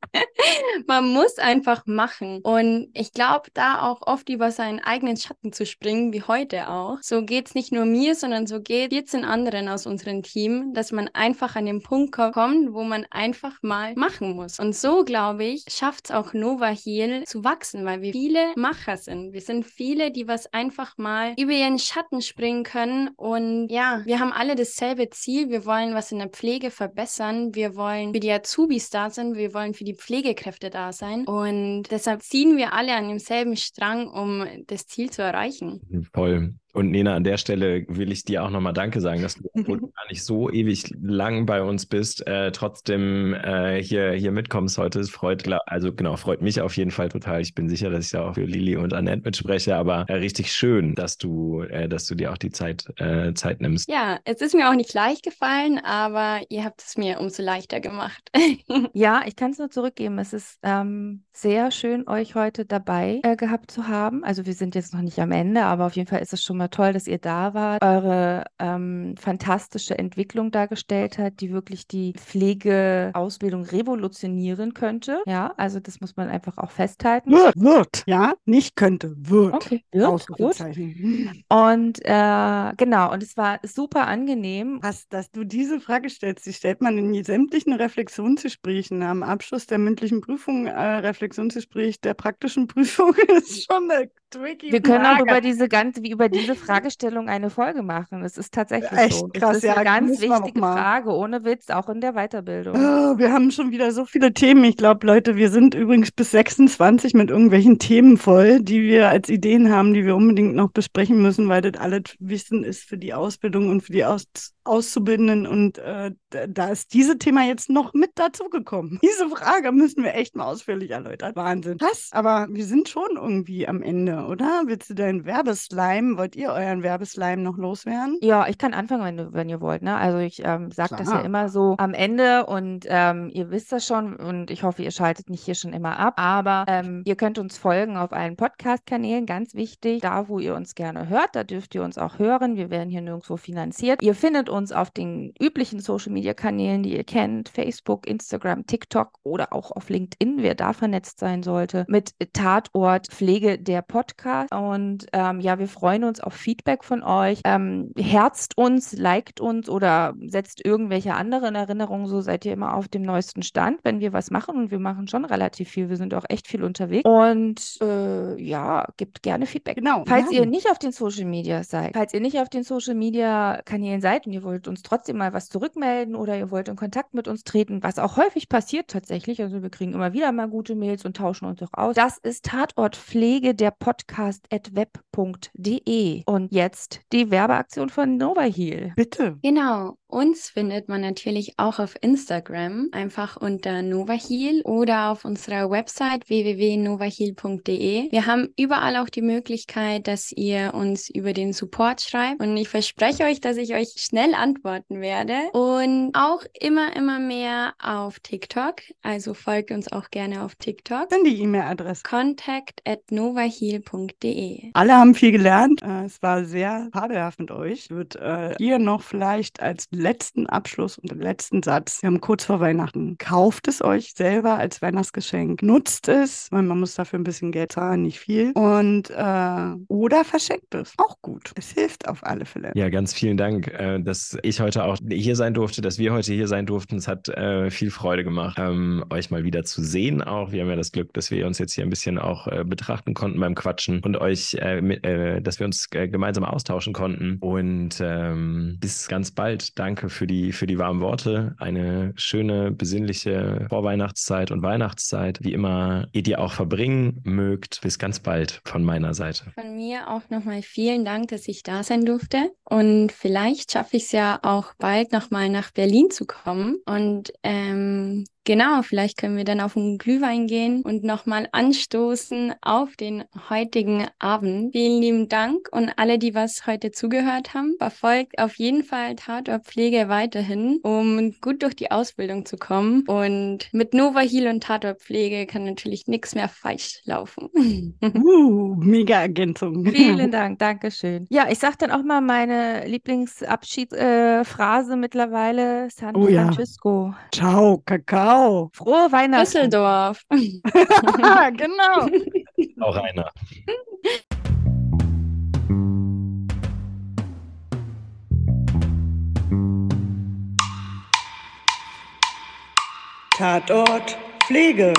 man muss einfach machen. Und ich glaube, da auch oft über seinen eigenen Schatten zu springen, wie heute auch. So geht es nicht nur mir, sondern so geht 14 anderen aus unserem Team, dass man einfach an den Punkt kommt, wo man einfach mal machen muss. Und so, glaube ich, schafft es auch Nova Heal zu wachsen, weil wir viele Macher sind. Wir sind viele, die was einfach mal über ihren Schatten springen können. Und ja, wir haben alle dasselbe Ziel. Wir wollen was in der Pflege verbessern. Wir wollen für die Azubis da sein. Wir wollen für die Pflegekräfte da sein. Und deshalb ziehen wir alle an demselben Strang, um das Ziel zu erreichen. Voll. Und Nena, an der Stelle will ich dir auch nochmal Danke sagen, dass du, obwohl du gar nicht so ewig lang bei uns bist, äh, trotzdem äh, hier, hier mitkommst heute. Es freut, also genau, freut mich auf jeden Fall total. Ich bin sicher, dass ich da auch für Lili und Annette mitspreche, aber äh, richtig schön, dass du, äh, dass du dir auch die Zeit, äh, Zeit nimmst. Ja, es ist mir auch nicht leicht gefallen, aber ihr habt es mir umso leichter gemacht. ja, ich kann es nur zurückgeben. Es ist ähm, sehr schön, euch heute dabei äh, gehabt zu haben. Also wir sind jetzt noch nicht am Ende, aber auf jeden Fall ist es schon mal toll, dass ihr da wart, eure ähm, fantastische Entwicklung dargestellt hat, die wirklich die Pflegeausbildung revolutionieren könnte. Ja, also das muss man einfach auch festhalten. Wird, wird, ja, nicht könnte, wird. Okay, wird, gut. Und äh, genau, und es war super angenehm. Was, dass du diese Frage stellst, die stellt man in sämtlichen Reflexionsgesprächen am Abschluss der mündlichen Prüfung, äh, Reflexionsgespräch der praktischen Prüfung ist schon eine tricky Wir können Frage. auch über diese ganze, wie über diese Fragestellung eine Folge machen. Das ist tatsächlich Echt so. Krass, das ist eine ja, ganz wichtige Frage, ohne Witz, auch in der Weiterbildung. Oh, wir haben schon wieder so viele Themen. Ich glaube, Leute, wir sind übrigens bis 26 mit irgendwelchen Themen voll, die wir als Ideen haben, die wir unbedingt noch besprechen müssen, weil das alles Wissen ist für die Ausbildung und für die Aus Auszubildenden. Und äh, da ist dieses Thema jetzt noch mit dazugekommen. Diese Frage müssen wir echt mal ausführlich erläutern. Wahnsinn. Krass, aber wir sind schon irgendwie am Ende, oder? Willst du deinen Werbeslime? Wollt ihr euren Werbeslime noch loswerden? Ja, ich kann anfangen, wenn, wenn ihr wollt. Ne? Also ich ähm, sage das ja immer so am Ende und ähm, ihr wisst das schon und ich hoffe, ihr schaltet nicht hier schon immer ab. Aber ähm, ihr könnt uns folgen auf allen Podcast-Kanälen, ganz wichtig. Da, wo ihr uns gerne hört, da dürft ihr uns auch hören. Wir werden hier nirgendwo finanziert. Ihr findet uns auf den üblichen Social-Media-Kanälen, die ihr kennt, Facebook, Instagram, TikTok oder auch auf LinkedIn, wer da vernetzt sein sollte, mit Tatort Pflege der Podcast. Und ähm, ja, wir freuen uns auf Feedback von euch. Ähm, herzt uns, liked uns oder setzt irgendwelche anderen Erinnerungen, so seid ihr immer auf dem neuesten Stand, wenn wir was machen. Und wir machen schon relativ viel. Wir sind auch echt viel unterwegs. Und äh, ja, gibt gerne Feedback. Genau. Falls ja. ihr nicht auf den Social Media seid, falls ihr nicht auf den Social Media Kanälen seid und ihr wollt uns trotzdem mal was zurückmelden oder ihr wollt in Kontakt mit uns treten, was auch häufig passiert tatsächlich. Also wir kriegen immer wieder mal gute Mails und tauschen uns auch aus. Das ist Tatortpflege der Podcast at web.de. Und jetzt die Werbeaktion von Nova Heal. Bitte. Genau. Uns findet man natürlich auch auf Instagram, einfach unter NovaHeal oder auf unserer Website www.novaheal.de. Wir haben überall auch die Möglichkeit, dass ihr uns über den Support schreibt und ich verspreche euch, dass ich euch schnell antworten werde und auch immer, immer mehr auf TikTok. Also folgt uns auch gerne auf TikTok. Dann die E-Mail-Adresse. contact at novaheal.de. Alle haben viel gelernt. Äh, es war sehr fabelhaft mit euch. Wird äh, ihr noch vielleicht als letzten Abschluss und den letzten Satz. Wir haben kurz vor Weihnachten. Kauft es euch selber als Weihnachtsgeschenk. Nutzt es, weil man muss dafür ein bisschen Geld zahlen, nicht viel. Und äh, oder verschenkt es. Auch gut. Es hilft auf alle Fälle. Ja, ganz vielen Dank, äh, dass ich heute auch hier sein durfte, dass wir heute hier sein durften. Es hat äh, viel Freude gemacht, ähm, euch mal wieder zu sehen. Auch wir haben ja das Glück, dass wir uns jetzt hier ein bisschen auch äh, betrachten konnten beim Quatschen und euch, äh, mit, äh, dass wir uns gemeinsam austauschen konnten. Und ähm, bis ganz bald. Danke danke für die, für die warmen Worte. Eine schöne, besinnliche Vorweihnachtszeit und Weihnachtszeit. Wie immer, ihr die auch verbringen mögt. Bis ganz bald von meiner Seite. Von mir auch nochmal vielen Dank, dass ich da sein durfte. Und vielleicht schaffe ich es ja auch bald nochmal nach Berlin zu kommen und ähm, Genau, vielleicht können wir dann auf einen Glühwein gehen und nochmal anstoßen auf den heutigen Abend. Vielen lieben Dank und alle, die was heute zugehört haben, verfolgt auf jeden Fall Tatortpflege weiterhin, um gut durch die Ausbildung zu kommen. Und mit Nova Heal und Tatortpflege kann natürlich nichts mehr falsch laufen. uh, mega Ergänzung. Vielen Dank, Dankeschön. Ja, ich sage dann auch mal meine Lieblingsabschiedsphrase äh, mittlerweile, San oh, Francisco. Ja. Ciao, Kakao. Genau. Frohe Weihnachten. Düsseldorf. genau. Auch einer. Tatort Pflege.